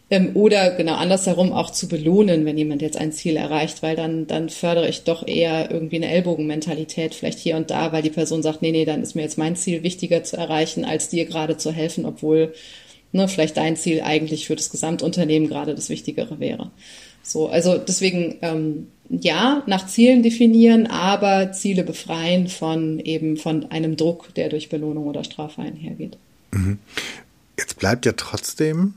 S1: Ähm, oder genau andersherum auch zu belohnen, wenn jemand jetzt ein Ziel erreicht, weil dann, dann fördere ich doch eher irgendwie eine Ellbogenmentalität vielleicht hier und da, weil die Person sagt, nee, nee, dann ist mir jetzt mein Ziel wichtiger zu erreichen, als dir gerade zu helfen, obwohl ne, vielleicht dein Ziel eigentlich für das Gesamtunternehmen gerade das Wichtigere wäre. So, also deswegen ähm, ja, nach Zielen definieren, aber Ziele befreien von eben von einem Druck, der durch Belohnung oder Strafe einhergeht. Mhm.
S2: Jetzt bleibt ja trotzdem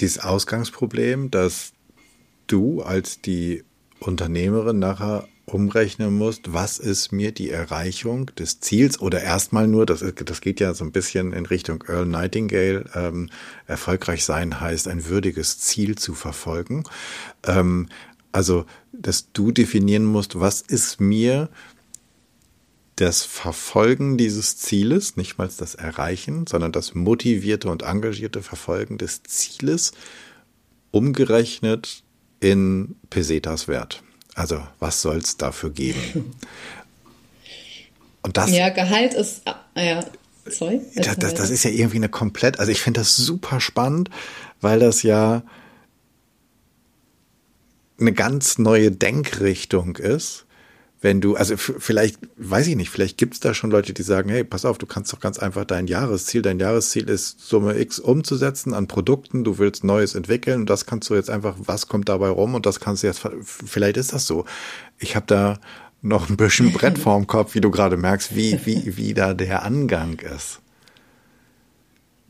S2: dieses Ausgangsproblem, dass du als die Unternehmerin nachher umrechnen musst, was ist mir die Erreichung des Ziels oder erstmal nur, das, das geht ja so ein bisschen in Richtung Earl Nightingale, ähm, erfolgreich sein heißt, ein würdiges Ziel zu verfolgen. Ähm, also, dass du definieren musst, was ist mir das Verfolgen dieses Zieles, nicht mal das Erreichen, sondern das motivierte und engagierte Verfolgen des Zieles umgerechnet in Pesetas Wert. Also was soll es dafür geben?
S1: Und das. Ja, Gehalt ist. Ah, ja,
S2: sorry. Das, das, das ist ja irgendwie eine komplett. Also ich finde das super spannend, weil das ja eine ganz neue Denkrichtung ist wenn du, also vielleicht, weiß ich nicht, vielleicht gibt es da schon Leute, die sagen, hey, pass auf, du kannst doch ganz einfach dein Jahresziel, dein Jahresziel ist Summe X umzusetzen an Produkten, du willst Neues entwickeln und das kannst du jetzt einfach, was kommt dabei rum und das kannst du jetzt, vielleicht ist das so. Ich habe da noch ein bisschen Brett vorm Kopf, wie du gerade merkst, wie, wie, wie da der Angang ist.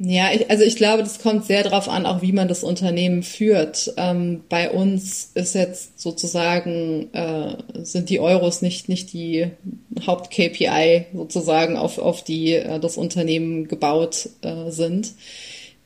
S1: Ja, ich, also ich glaube, das kommt sehr darauf an, auch wie man das Unternehmen führt. Ähm, bei uns ist jetzt sozusagen, äh, sind die Euros nicht, nicht die Haupt-KPI sozusagen, auf, auf die äh, das Unternehmen gebaut äh, sind.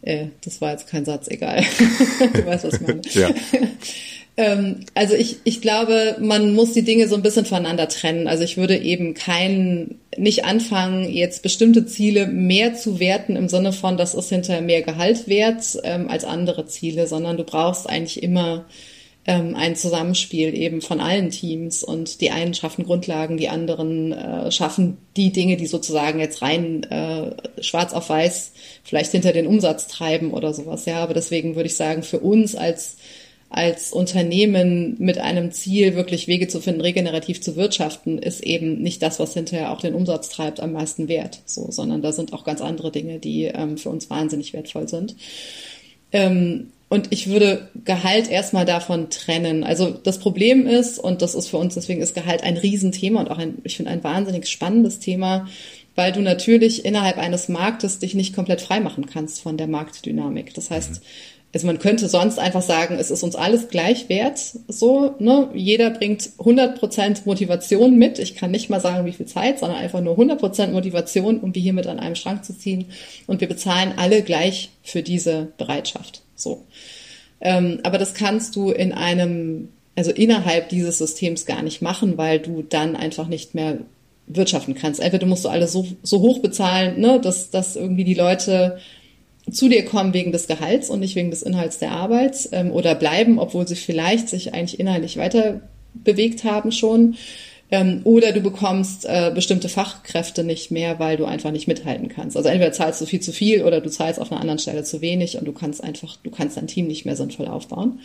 S1: Äh, das war jetzt kein Satz, egal. du weißt, was ich meine. ja. Ähm, also ich, ich glaube, man muss die Dinge so ein bisschen voneinander trennen. Also ich würde eben kein, nicht anfangen, jetzt bestimmte Ziele mehr zu werten im Sinne von, das ist hinterher mehr Gehalt wert ähm, als andere Ziele, sondern du brauchst eigentlich immer ähm, ein Zusammenspiel eben von allen Teams und die einen schaffen Grundlagen, die anderen äh, schaffen die Dinge, die sozusagen jetzt rein äh, schwarz auf weiß vielleicht hinter den Umsatz treiben oder sowas. Ja, aber deswegen würde ich sagen, für uns als als Unternehmen mit einem Ziel, wirklich Wege zu finden, regenerativ zu wirtschaften, ist eben nicht das, was hinterher auch den Umsatz treibt, am meisten wert, so, sondern da sind auch ganz andere Dinge, die ähm, für uns wahnsinnig wertvoll sind. Ähm, und ich würde Gehalt erstmal davon trennen. Also das Problem ist, und das ist für uns, deswegen ist Gehalt ein Riesenthema und auch ein, ich finde, ein wahnsinnig spannendes Thema, weil du natürlich innerhalb eines Marktes dich nicht komplett frei machen kannst von der Marktdynamik. Das heißt, mhm. Also man könnte sonst einfach sagen, es ist uns alles gleich wert, so, ne? Jeder bringt 100% Motivation mit. Ich kann nicht mal sagen, wie viel Zeit, sondern einfach nur 100% Motivation, um die hier mit an einem Schrank zu ziehen. Und wir bezahlen alle gleich für diese Bereitschaft, so. Ähm, aber das kannst du in einem, also innerhalb dieses Systems gar nicht machen, weil du dann einfach nicht mehr wirtschaften kannst. Entweder musst du alle so, so hoch bezahlen, ne, dass, dass irgendwie die Leute zu dir kommen wegen des Gehalts und nicht wegen des Inhalts der Arbeit ähm, oder bleiben, obwohl sie vielleicht sich eigentlich inhaltlich weiter bewegt haben schon. Ähm, oder du bekommst äh, bestimmte Fachkräfte nicht mehr, weil du einfach nicht mithalten kannst. Also entweder zahlst du viel zu viel oder du zahlst auf einer anderen Stelle zu wenig und du kannst einfach, du kannst dein Team nicht mehr sinnvoll aufbauen.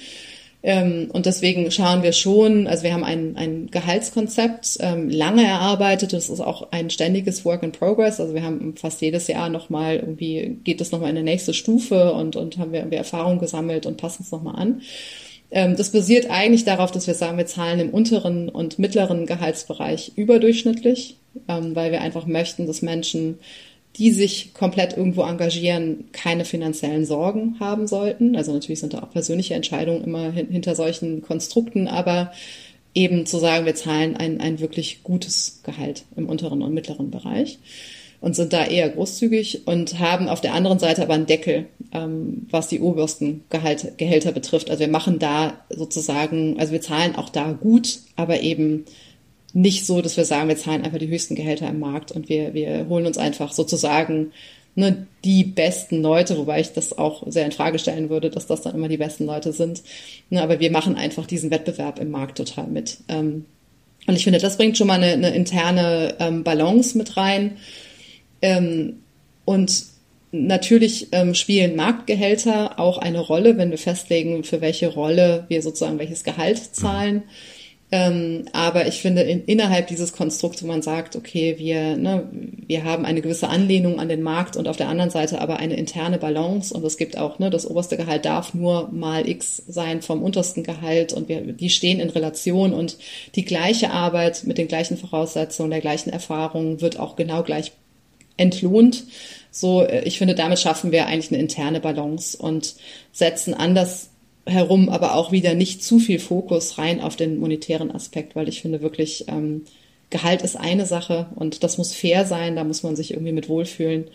S1: Ähm, und deswegen schauen wir schon, also wir haben ein, ein Gehaltskonzept ähm, lange erarbeitet. Das ist auch ein ständiges Work in Progress. Also wir haben fast jedes Jahr nochmal irgendwie, geht es nochmal in eine nächste Stufe und, und haben wir irgendwie Erfahrung gesammelt und passen es nochmal an. Ähm, das basiert eigentlich darauf, dass wir sagen, wir zahlen im unteren und mittleren Gehaltsbereich überdurchschnittlich, ähm, weil wir einfach möchten, dass Menschen die sich komplett irgendwo engagieren, keine finanziellen Sorgen haben sollten. Also natürlich sind da auch persönliche Entscheidungen immer hinter solchen Konstrukten, aber eben zu sagen, wir zahlen ein, ein wirklich gutes Gehalt im unteren und mittleren Bereich und sind da eher großzügig und haben auf der anderen Seite aber einen Deckel, ähm, was die obersten Gehalt, Gehälter betrifft. Also wir machen da sozusagen, also wir zahlen auch da gut, aber eben nicht so, dass wir sagen, wir zahlen einfach die höchsten Gehälter im Markt und wir, wir holen uns einfach sozusagen ne, die besten Leute, wobei ich das auch sehr in Frage stellen würde, dass das dann immer die besten Leute sind. Ne, aber wir machen einfach diesen Wettbewerb im Markt total mit. Ähm, und ich finde, das bringt schon mal eine, eine interne ähm, Balance mit rein. Ähm, und natürlich ähm, spielen Marktgehälter auch eine Rolle, wenn wir festlegen, für welche Rolle wir sozusagen welches Gehalt zahlen. Mhm. Ähm, aber ich finde, in, innerhalb dieses Konstrukts, wo man sagt, okay, wir, ne, wir haben eine gewisse Anlehnung an den Markt und auf der anderen Seite aber eine interne Balance und es gibt auch, ne, das oberste Gehalt darf nur mal X sein vom untersten Gehalt und wir, die stehen in Relation und die gleiche Arbeit mit den gleichen Voraussetzungen, der gleichen Erfahrung wird auch genau gleich entlohnt. So, äh, ich finde, damit schaffen wir eigentlich eine interne Balance und setzen anders herum aber auch wieder nicht zu viel Fokus rein auf den monetären Aspekt, weil ich finde wirklich, ähm, Gehalt ist eine Sache und das muss fair sein, da muss man sich irgendwie mit wohlfühlen.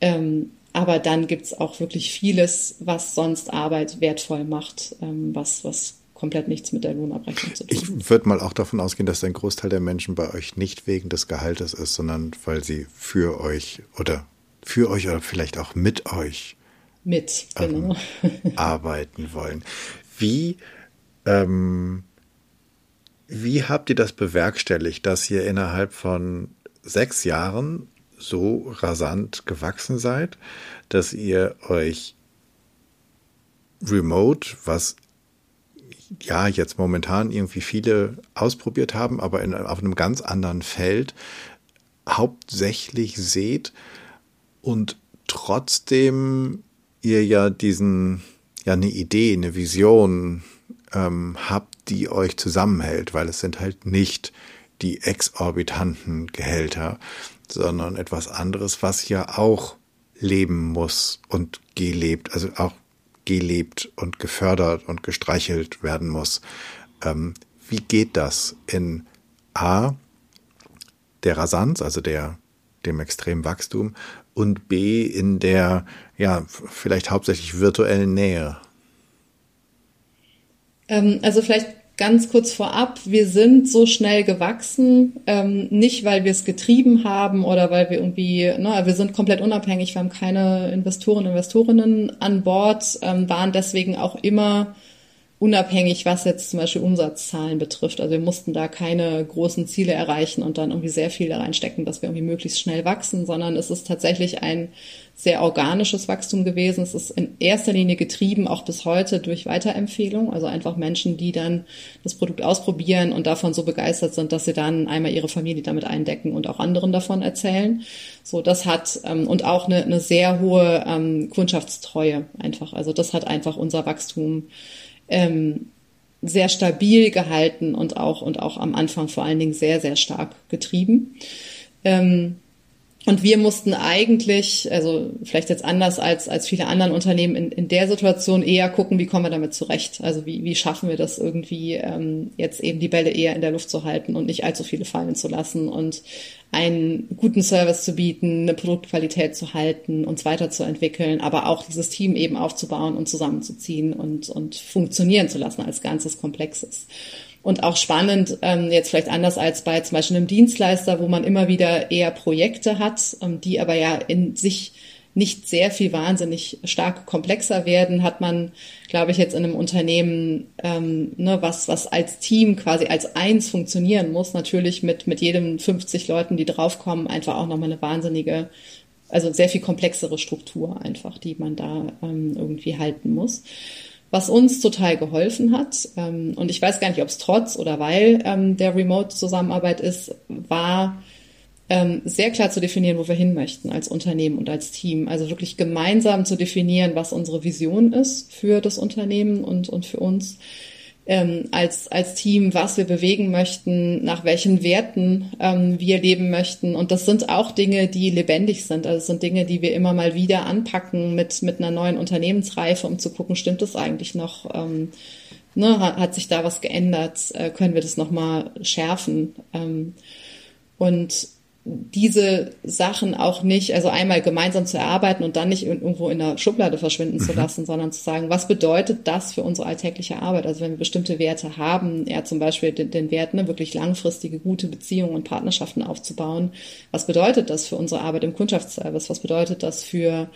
S1: Ähm, aber dann gibt's auch wirklich vieles, was sonst Arbeit wertvoll macht, ähm, was, was komplett nichts mit der Lohnabrechnung zu tun.
S2: Ich würde mal auch davon ausgehen, dass ein Großteil der Menschen bei euch nicht wegen des Gehaltes ist, sondern weil sie für euch oder für euch oder vielleicht auch mit euch
S1: mit genau.
S2: ähm, arbeiten wollen. Wie, ähm, wie habt ihr das bewerkstelligt, dass ihr innerhalb von sechs Jahren so rasant gewachsen seid, dass ihr euch remote, was ja jetzt momentan irgendwie viele ausprobiert haben, aber in, auf einem ganz anderen Feld hauptsächlich seht und trotzdem ihr ja diesen, ja, eine Idee, eine Vision ähm, habt, die euch zusammenhält, weil es sind halt nicht die exorbitanten Gehälter, sondern etwas anderes, was ja auch leben muss und gelebt, also auch gelebt und gefördert und gestreichelt werden muss. Ähm, wie geht das in A, der Rasanz, also der, dem extremen Wachstum und B in der, ja, vielleicht hauptsächlich virtuellen Nähe?
S1: Ähm, also vielleicht ganz kurz vorab, wir sind so schnell gewachsen, ähm, nicht weil wir es getrieben haben oder weil wir irgendwie, ne, wir sind komplett unabhängig, wir haben keine Investoren, Investorinnen an Bord, ähm, waren deswegen auch immer unabhängig, was jetzt zum Beispiel Umsatzzahlen betrifft. Also wir mussten da keine großen Ziele erreichen und dann irgendwie sehr viel da reinstecken, dass wir irgendwie möglichst schnell wachsen, sondern es ist tatsächlich ein sehr organisches Wachstum gewesen. Es ist in erster Linie getrieben, auch bis heute, durch Weiterempfehlung. Also einfach Menschen, die dann das Produkt ausprobieren und davon so begeistert sind, dass sie dann einmal ihre Familie damit eindecken und auch anderen davon erzählen. So, das hat ähm, und auch eine, eine sehr hohe ähm, Kundschaftstreue einfach. Also das hat einfach unser Wachstum ähm, sehr stabil gehalten und auch, und auch am Anfang vor allen Dingen sehr, sehr stark getrieben. Ähm, und wir mussten eigentlich, also vielleicht jetzt anders als, als viele anderen Unternehmen in, in der Situation eher gucken, wie kommen wir damit zurecht? Also wie, wie schaffen wir das irgendwie, ähm, jetzt eben die Bälle eher in der Luft zu halten und nicht allzu viele fallen zu lassen und einen guten Service zu bieten, eine Produktqualität zu halten, uns weiterzuentwickeln, aber auch dieses Team eben aufzubauen und zusammenzuziehen und, und funktionieren zu lassen als ganzes Komplexes. Und auch spannend, ähm, jetzt vielleicht anders als bei zum Beispiel einem Dienstleister, wo man immer wieder eher Projekte hat, ähm, die aber ja in sich nicht sehr viel wahnsinnig stark komplexer werden, hat man, glaube ich, jetzt in einem Unternehmen, ähm, ne, was, was als Team quasi als eins funktionieren muss, natürlich mit, mit jedem 50 Leuten, die draufkommen, einfach auch nochmal eine wahnsinnige, also sehr viel komplexere Struktur einfach, die man da ähm, irgendwie halten muss. Was uns total geholfen hat, ähm, und ich weiß gar nicht, ob es trotz oder weil ähm, der Remote-Zusammenarbeit ist, war ähm, sehr klar zu definieren, wo wir hin möchten als Unternehmen und als Team. Also wirklich gemeinsam zu definieren, was unsere Vision ist für das Unternehmen und, und für uns ähm, als, als Team, was wir bewegen möchten, nach welchen Werten ähm, wir leben möchten. Und das sind auch Dinge, die lebendig sind. Also sind Dinge, die wir immer mal wieder anpacken mit, mit einer neuen Unternehmensreife, um zu gucken, stimmt das eigentlich noch? Ähm, ne, hat, hat sich da was geändert? Äh, können wir das nochmal schärfen? Ähm, und diese Sachen auch nicht, also einmal gemeinsam zu erarbeiten und dann nicht irgendwo in der Schublade verschwinden zu mhm. lassen, sondern zu sagen, was bedeutet das für unsere alltägliche Arbeit? Also wenn wir bestimmte Werte haben, ja zum Beispiel den, den Wert, ne, wirklich langfristige, gute Beziehungen und Partnerschaften aufzubauen, was bedeutet das für unsere Arbeit im Kundschaftsservice? Was bedeutet das für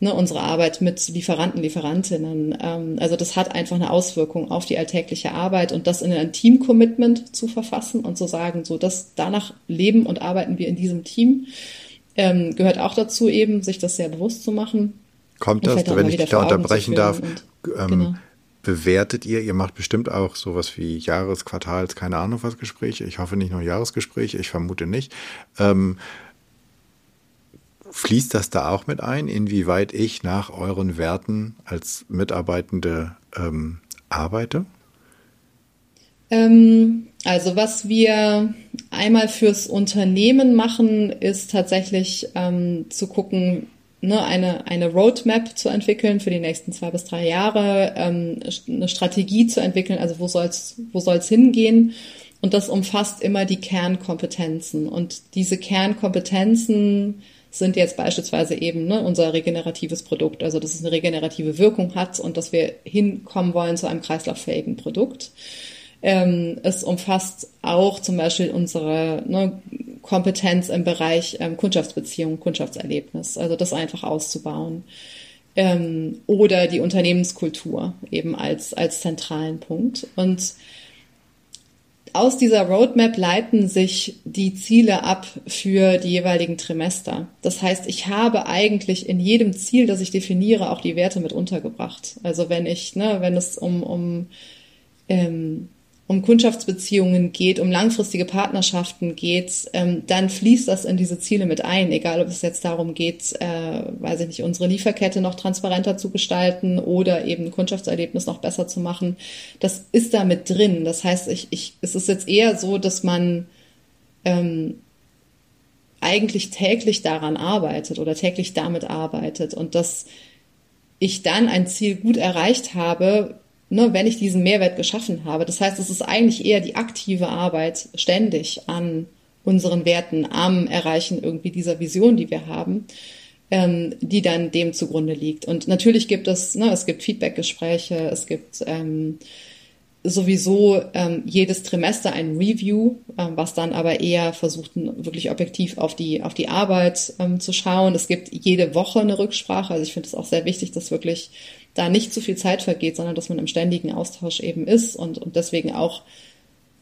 S1: ne, unsere Arbeit mit Lieferanten, Lieferantinnen. Ähm, also das hat einfach eine Auswirkung auf die alltägliche Arbeit und das in ein Team-Commitment zu verfassen und zu sagen, so dass danach leben und arbeiten wir in diesem Team, ähm, gehört auch dazu eben, sich das sehr bewusst zu machen.
S2: Kommt das, wenn ich dich da unterbrechen darf, und, ähm, genau. bewertet ihr, ihr macht bestimmt auch sowas wie Jahres-, Quartals-, keine Ahnung was Gespräche. Ich hoffe nicht nur Jahresgespräche, ich vermute nicht. Ähm, Fließt das da auch mit ein, inwieweit ich nach euren Werten als Mitarbeitende ähm, arbeite?
S1: Ähm, also was wir einmal fürs Unternehmen machen, ist tatsächlich ähm, zu gucken, ne, eine, eine Roadmap zu entwickeln für die nächsten zwei bis drei Jahre, ähm, eine Strategie zu entwickeln, also wo soll's wo hingehen. Und das umfasst immer die Kernkompetenzen. Und diese Kernkompetenzen sind jetzt beispielsweise eben ne, unser regeneratives Produkt, also dass es eine regenerative Wirkung hat und dass wir hinkommen wollen zu einem kreislauffähigen Produkt. Ähm, es umfasst auch zum Beispiel unsere ne, Kompetenz im Bereich ähm, Kundschaftsbeziehung, Kundschaftserlebnis, also das einfach auszubauen. Ähm, oder die Unternehmenskultur eben als, als zentralen Punkt. Und aus dieser Roadmap leiten sich die Ziele ab für die jeweiligen Trimester. Das heißt, ich habe eigentlich in jedem Ziel, das ich definiere, auch die Werte mit untergebracht. Also wenn ich, ne, wenn es um, um ähm, um Kundschaftsbeziehungen geht, um langfristige Partnerschaften geht, ähm, dann fließt das in diese Ziele mit ein, egal ob es jetzt darum geht, äh, weiß ich nicht, unsere Lieferkette noch transparenter zu gestalten oder eben Kundschaftserlebnis noch besser zu machen. Das ist da mit drin. Das heißt, ich, ich, es ist jetzt eher so, dass man ähm, eigentlich täglich daran arbeitet oder täglich damit arbeitet und dass ich dann ein Ziel gut erreicht habe, ne, wenn ich diesen Mehrwert geschaffen habe. Das heißt, es ist eigentlich eher die aktive Arbeit ständig an unseren Werten, am Erreichen irgendwie dieser Vision, die wir haben, ähm, die dann dem zugrunde liegt. Und natürlich gibt es, ne, es gibt Feedbackgespräche, es gibt ähm, sowieso ähm, jedes Trimester ein Review, ähm, was dann aber eher versucht, wirklich objektiv auf die, auf die Arbeit ähm, zu schauen. Es gibt jede Woche eine Rücksprache. Also ich finde es auch sehr wichtig, dass wirklich da nicht zu viel Zeit vergeht, sondern dass man im ständigen Austausch eben ist und, und deswegen auch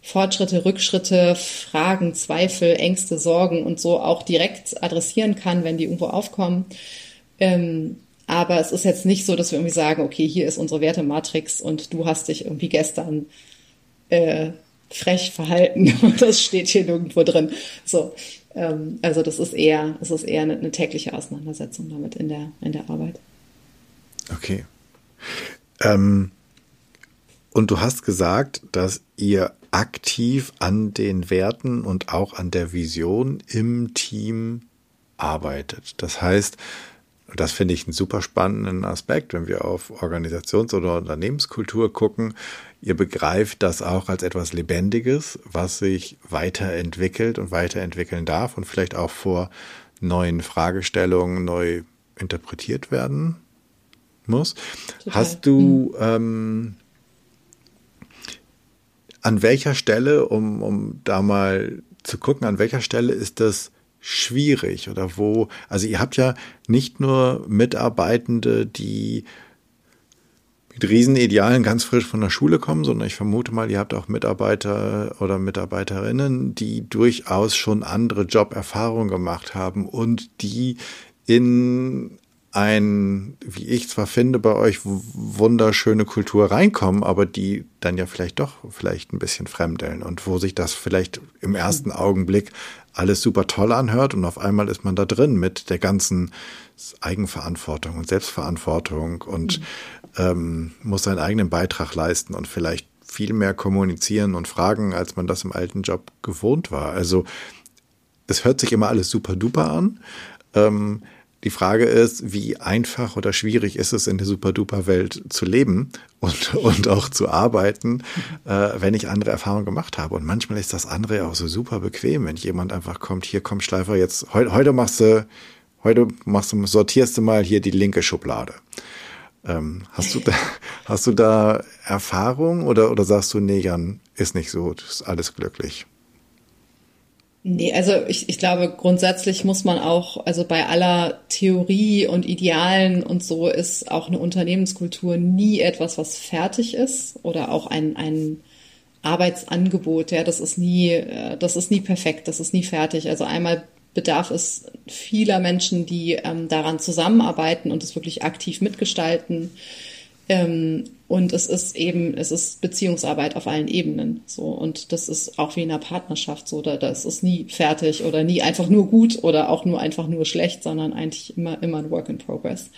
S1: Fortschritte, Rückschritte, Fragen, Zweifel, Ängste, Sorgen und so auch direkt adressieren kann, wenn die irgendwo aufkommen. Ähm, aber es ist jetzt nicht so, dass wir irgendwie sagen, okay, hier ist unsere Wertematrix und du hast dich irgendwie gestern äh, frech verhalten und das steht hier nirgendwo drin. So, ähm, also das ist eher, es ist eher eine, eine tägliche Auseinandersetzung damit in der in der Arbeit.
S2: Okay. Ähm, und du hast gesagt, dass ihr aktiv an den Werten und auch an der Vision im Team arbeitet. Das heißt, das finde ich einen super spannenden Aspekt, wenn wir auf Organisations- oder Unternehmenskultur gucken. Ihr begreift das auch als etwas Lebendiges, was sich weiterentwickelt und weiterentwickeln darf und vielleicht auch vor neuen Fragestellungen neu interpretiert werden muss. Total. Hast du mhm. ähm, an welcher Stelle, um, um da mal zu gucken, an welcher Stelle ist das schwierig oder wo, also ihr habt ja nicht nur Mitarbeitende, die mit Riesenidealen ganz frisch von der Schule kommen, sondern ich vermute mal, ihr habt auch Mitarbeiter oder Mitarbeiterinnen, die durchaus schon andere Joberfahrungen gemacht haben und die in ein, wie ich zwar finde, bei euch wunderschöne Kultur reinkommen, aber die dann ja vielleicht doch vielleicht ein bisschen fremdeln und wo sich das vielleicht im ersten Augenblick alles super toll anhört und auf einmal ist man da drin mit der ganzen Eigenverantwortung und Selbstverantwortung und mhm. ähm, muss seinen eigenen Beitrag leisten und vielleicht viel mehr kommunizieren und fragen, als man das im alten Job gewohnt war. Also es hört sich immer alles super duper an. Ähm, die Frage ist, wie einfach oder schwierig ist es in der Super-Duper-Welt zu leben und, und auch zu arbeiten, äh, wenn ich andere Erfahrungen gemacht habe. Und manchmal ist das andere auch so super bequem, wenn jemand einfach kommt, hier komm Schleifer, jetzt heu, heute machst du, heute machst du, sortierst du mal hier die linke Schublade. Ähm, hast du da, hast du da Erfahrung oder, oder sagst du, nee, Jan, ist nicht so, ist alles glücklich?
S1: Nee, also ich, ich glaube, grundsätzlich muss man auch, also bei aller Theorie und Idealen und so ist auch eine Unternehmenskultur nie etwas, was fertig ist oder auch ein, ein Arbeitsangebot, ja, das ist nie, äh, das ist nie perfekt, das ist nie fertig. Also einmal bedarf es vieler Menschen, die ähm, daran zusammenarbeiten und es wirklich aktiv mitgestalten. Ähm, und es ist eben, es ist Beziehungsarbeit auf allen Ebenen. So. Und das ist auch wie in einer Partnerschaft so. Da, das ist nie fertig oder nie einfach nur gut oder auch nur einfach nur schlecht, sondern eigentlich immer, immer ein Work in Progress.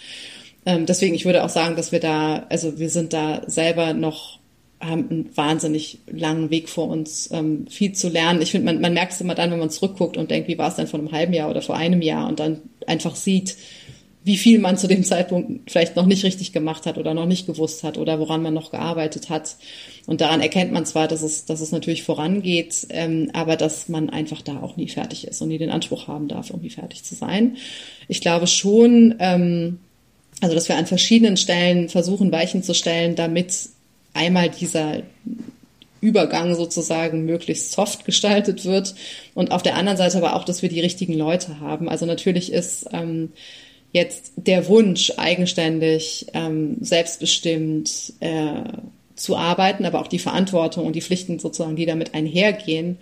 S1: Ähm, deswegen, ich würde auch sagen, dass wir da, also wir sind da selber noch haben einen wahnsinnig langen Weg vor uns, ähm, viel zu lernen. Ich finde, man, man merkt es immer dann, wenn man zurückguckt und denkt, wie war es denn vor einem halben Jahr oder vor einem Jahr und dann einfach sieht, wie viel man zu dem Zeitpunkt vielleicht noch nicht richtig gemacht hat oder noch nicht gewusst hat oder woran man noch gearbeitet hat. Und daran erkennt man zwar, dass es, dass es natürlich vorangeht, ähm, aber dass man einfach da auch nie fertig ist und nie den Anspruch haben darf, irgendwie fertig zu sein. Ich glaube schon, ähm, also dass wir an verschiedenen Stellen versuchen, Weichen zu stellen, damit einmal dieser Übergang sozusagen möglichst soft gestaltet wird und auf der anderen Seite aber auch, dass wir die richtigen Leute haben. Also natürlich ist ähm, jetzt der Wunsch, eigenständig, ähm, selbstbestimmt äh, zu arbeiten, aber auch die Verantwortung und die Pflichten sozusagen, die damit einhergehen,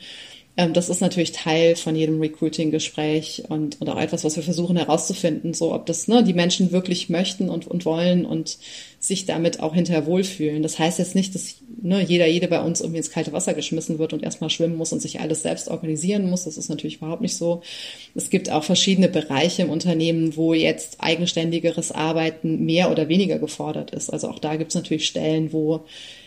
S1: das ist natürlich Teil von jedem Recruiting-Gespräch und, und auch etwas, was wir versuchen herauszufinden, so ob das ne, die Menschen wirklich möchten und, und wollen und sich damit auch hinterher wohlfühlen. Das heißt jetzt nicht, dass ne, jeder, jede bei uns irgendwie ins kalte Wasser geschmissen wird und erstmal schwimmen muss und sich alles selbst organisieren muss. Das ist natürlich überhaupt nicht so. Es gibt auch verschiedene Bereiche im Unternehmen, wo jetzt eigenständigeres Arbeiten mehr oder weniger gefordert ist. Also auch da gibt es natürlich Stellen, wo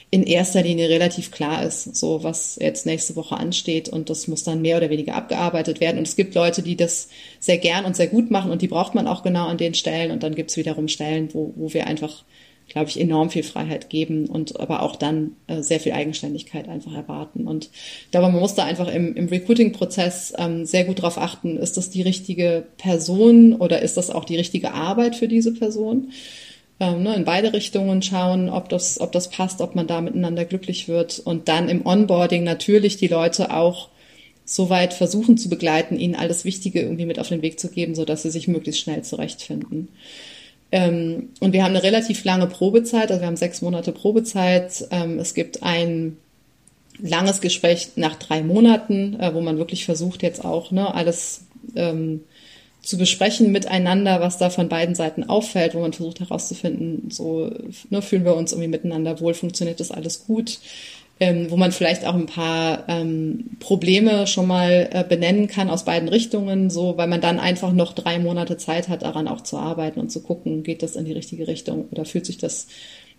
S1: in erster Linie relativ klar ist, so was jetzt nächste Woche ansteht und das muss dann mehr oder weniger abgearbeitet werden. Und es gibt Leute, die das sehr gern und sehr gut machen und die braucht man auch genau an den Stellen und dann gibt es wiederum Stellen, wo, wo wir einfach, glaube ich, enorm viel Freiheit geben und aber auch dann äh, sehr viel Eigenständigkeit einfach erwarten. Und glaube, man muss da einfach im, im Recruiting-Prozess ähm, sehr gut darauf achten, ist das die richtige Person oder ist das auch die richtige Arbeit für diese Person? Ähm, ne, in beide Richtungen schauen, ob das, ob das passt, ob man da miteinander glücklich wird und dann im Onboarding natürlich die Leute auch so weit versuchen zu begleiten, ihnen alles Wichtige irgendwie mit auf den Weg zu geben, so dass sie sich möglichst schnell zurechtfinden. Ähm, und wir haben eine relativ lange Probezeit, also wir haben sechs Monate Probezeit. Ähm, es gibt ein langes Gespräch nach drei Monaten, äh, wo man wirklich versucht, jetzt auch ne, alles zu besprechen miteinander, was da von beiden Seiten auffällt, wo man versucht herauszufinden, so ne, fühlen wir uns irgendwie miteinander wohl, funktioniert das alles gut, ähm, wo man vielleicht auch ein paar ähm, Probleme schon mal äh, benennen kann aus beiden Richtungen, so weil man dann einfach noch drei Monate Zeit hat, daran auch zu arbeiten und zu gucken, geht das in die richtige Richtung oder fühlt sich das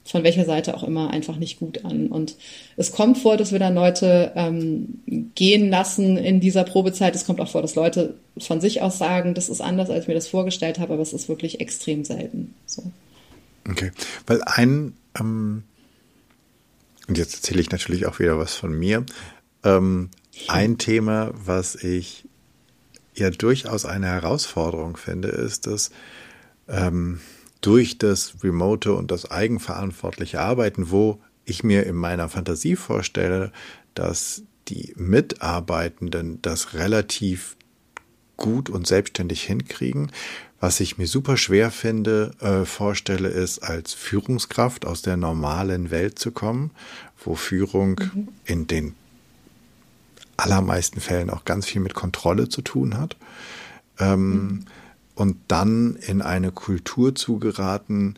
S1: von welcher Seite auch immer einfach nicht gut an. Und es kommt vor, dass wir dann Leute ähm, gehen lassen in dieser Probezeit. Es kommt auch vor, dass Leute von sich aus sagen, das ist anders, als ich mir das vorgestellt habe, aber es ist wirklich extrem selten. So.
S2: Okay, weil ein, ähm, und jetzt erzähle ich natürlich auch wieder was von mir, ähm, ein Thema, was ich ja durchaus eine Herausforderung finde, ist, dass ähm, durch das Remote und das eigenverantwortliche Arbeiten, wo ich mir in meiner Fantasie vorstelle, dass die Mitarbeitenden das relativ gut und selbstständig hinkriegen. Was ich mir super schwer finde, äh, vorstelle, ist als Führungskraft aus der normalen Welt zu kommen, wo Führung mhm. in den allermeisten Fällen auch ganz viel mit Kontrolle zu tun hat. Ähm, mhm und dann in eine Kultur zu geraten,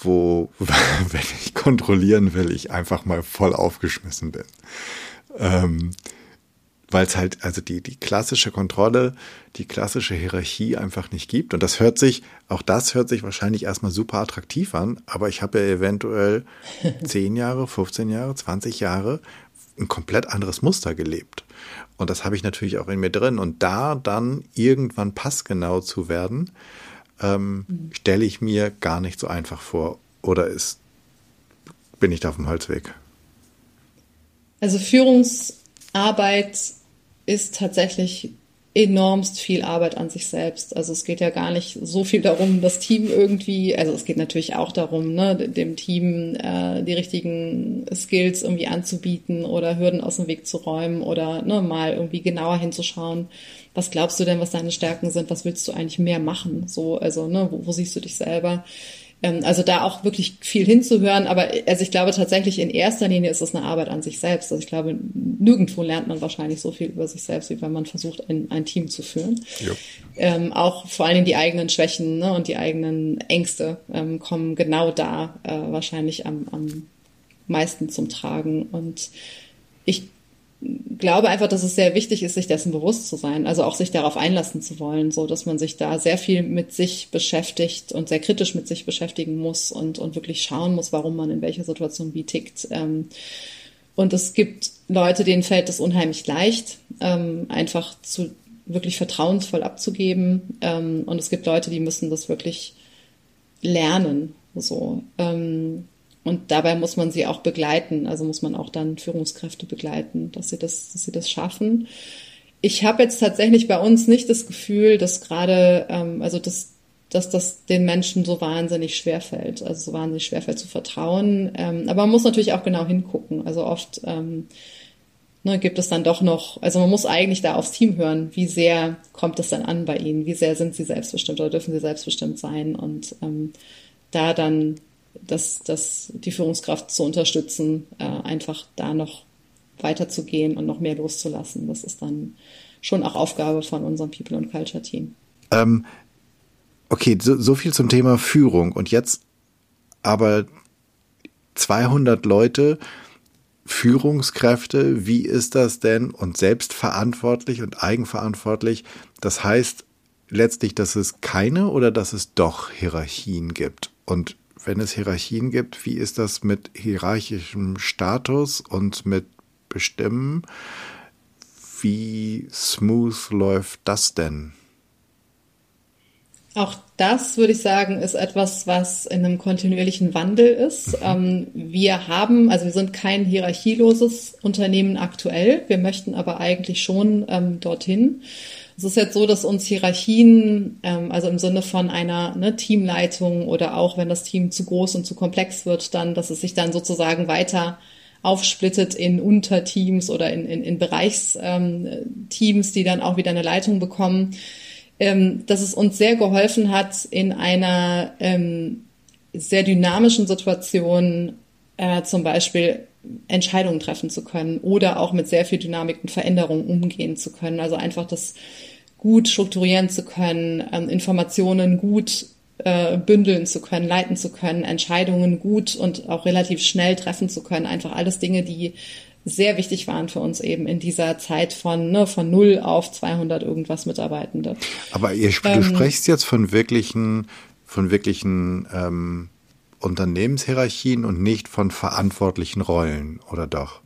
S2: wo, wenn ich kontrollieren will, ich einfach mal voll aufgeschmissen bin. Ähm, weil es halt, also die, die klassische Kontrolle, die klassische Hierarchie einfach nicht gibt. Und das hört sich, auch das hört sich wahrscheinlich erstmal super attraktiv an, aber ich habe ja eventuell 10 Jahre, 15 Jahre, 20 Jahre ein komplett anderes Muster gelebt. Und das habe ich natürlich auch in mir drin. Und da dann irgendwann passgenau zu werden, ähm, mhm. stelle ich mir gar nicht so einfach vor. Oder ist, bin ich da auf dem Holzweg?
S1: Also Führungsarbeit ist tatsächlich enormst viel Arbeit an sich selbst. Also es geht ja gar nicht so viel darum, das Team irgendwie, also es geht natürlich auch darum, ne, dem Team äh, die richtigen Skills irgendwie anzubieten oder Hürden aus dem Weg zu räumen oder ne, mal irgendwie genauer hinzuschauen. Was glaubst du denn, was deine Stärken sind? Was willst du eigentlich mehr machen? So, also ne, wo, wo siehst du dich selber? Ähm, also da auch wirklich viel hinzuhören. Aber also ich glaube tatsächlich in erster Linie ist es eine Arbeit an sich selbst. Also ich glaube, nirgendwo lernt man wahrscheinlich so viel über sich selbst, wie wenn man versucht, ein, ein Team zu führen. Ähm, auch vor allen Dingen die eigenen Schwächen ne, und die eigenen Ängste ähm, kommen genau da äh, wahrscheinlich am, am meisten zum Tragen. Und ich glaube einfach, dass es sehr wichtig ist, sich dessen bewusst zu sein, also auch sich darauf einlassen zu wollen, so dass man sich da sehr viel mit sich beschäftigt und sehr kritisch mit sich beschäftigen muss und, und wirklich schauen muss, warum man in welcher Situation wie tickt. Ähm, und es gibt Leute, denen fällt es unheimlich leicht, ähm, einfach zu wirklich vertrauensvoll abzugeben. Ähm, und es gibt Leute, die müssen das wirklich lernen. So. Und dabei muss man sie auch begleiten, also muss man auch dann Führungskräfte begleiten, dass sie das, dass sie das schaffen. Ich habe jetzt tatsächlich bei uns nicht das Gefühl, dass gerade, ähm, also dass, dass das den Menschen so wahnsinnig schwerfällt, also so wahnsinnig schwerfällt zu vertrauen. Ähm, aber man muss natürlich auch genau hingucken. Also oft ähm, ne, gibt es dann doch noch, also man muss eigentlich da aufs Team hören, wie sehr kommt es dann an bei ihnen, wie sehr sind sie selbstbestimmt oder dürfen sie selbstbestimmt sein und ähm, da dann das, das, die Führungskraft zu unterstützen, äh, einfach da noch weiterzugehen und noch mehr loszulassen. Das ist dann schon auch Aufgabe von unserem People and Culture Team.
S2: Ähm, okay, so, so viel zum Thema Führung. Und jetzt aber 200 Leute, Führungskräfte, wie ist das denn? Und selbstverantwortlich und eigenverantwortlich. Das heißt letztlich, dass es keine oder dass es doch Hierarchien gibt. Und wenn es Hierarchien gibt, wie ist das mit hierarchischem Status und mit Bestimmen? Wie smooth läuft das denn?
S1: Auch das, würde ich sagen, ist etwas, was in einem kontinuierlichen Wandel ist. Mhm. Ähm, wir haben, also wir sind kein hierarchieloses Unternehmen aktuell. Wir möchten aber eigentlich schon ähm, dorthin. Es ist jetzt so, dass uns Hierarchien, ähm, also im Sinne von einer ne, Teamleitung oder auch wenn das Team zu groß und zu komplex wird, dann, dass es sich dann sozusagen weiter aufsplittet in Unterteams oder in, in, in Bereichsteams, ähm, die dann auch wieder eine Leitung bekommen, ähm, dass es uns sehr geholfen hat, in einer ähm, sehr dynamischen Situation äh, zum Beispiel Entscheidungen treffen zu können oder auch mit sehr viel Dynamik und Veränderungen umgehen zu können. Also einfach das gut strukturieren zu können, ähm, Informationen gut äh, bündeln zu können, leiten zu können, Entscheidungen gut und auch relativ schnell treffen zu können. Einfach alles Dinge, die sehr wichtig waren für uns eben in dieser Zeit von, ne, von null auf 200 irgendwas Mitarbeitende.
S2: Aber ihr, ähm, du sprichst jetzt von wirklichen, von wirklichen ähm, Unternehmenshierarchien und nicht von verantwortlichen Rollen, oder doch?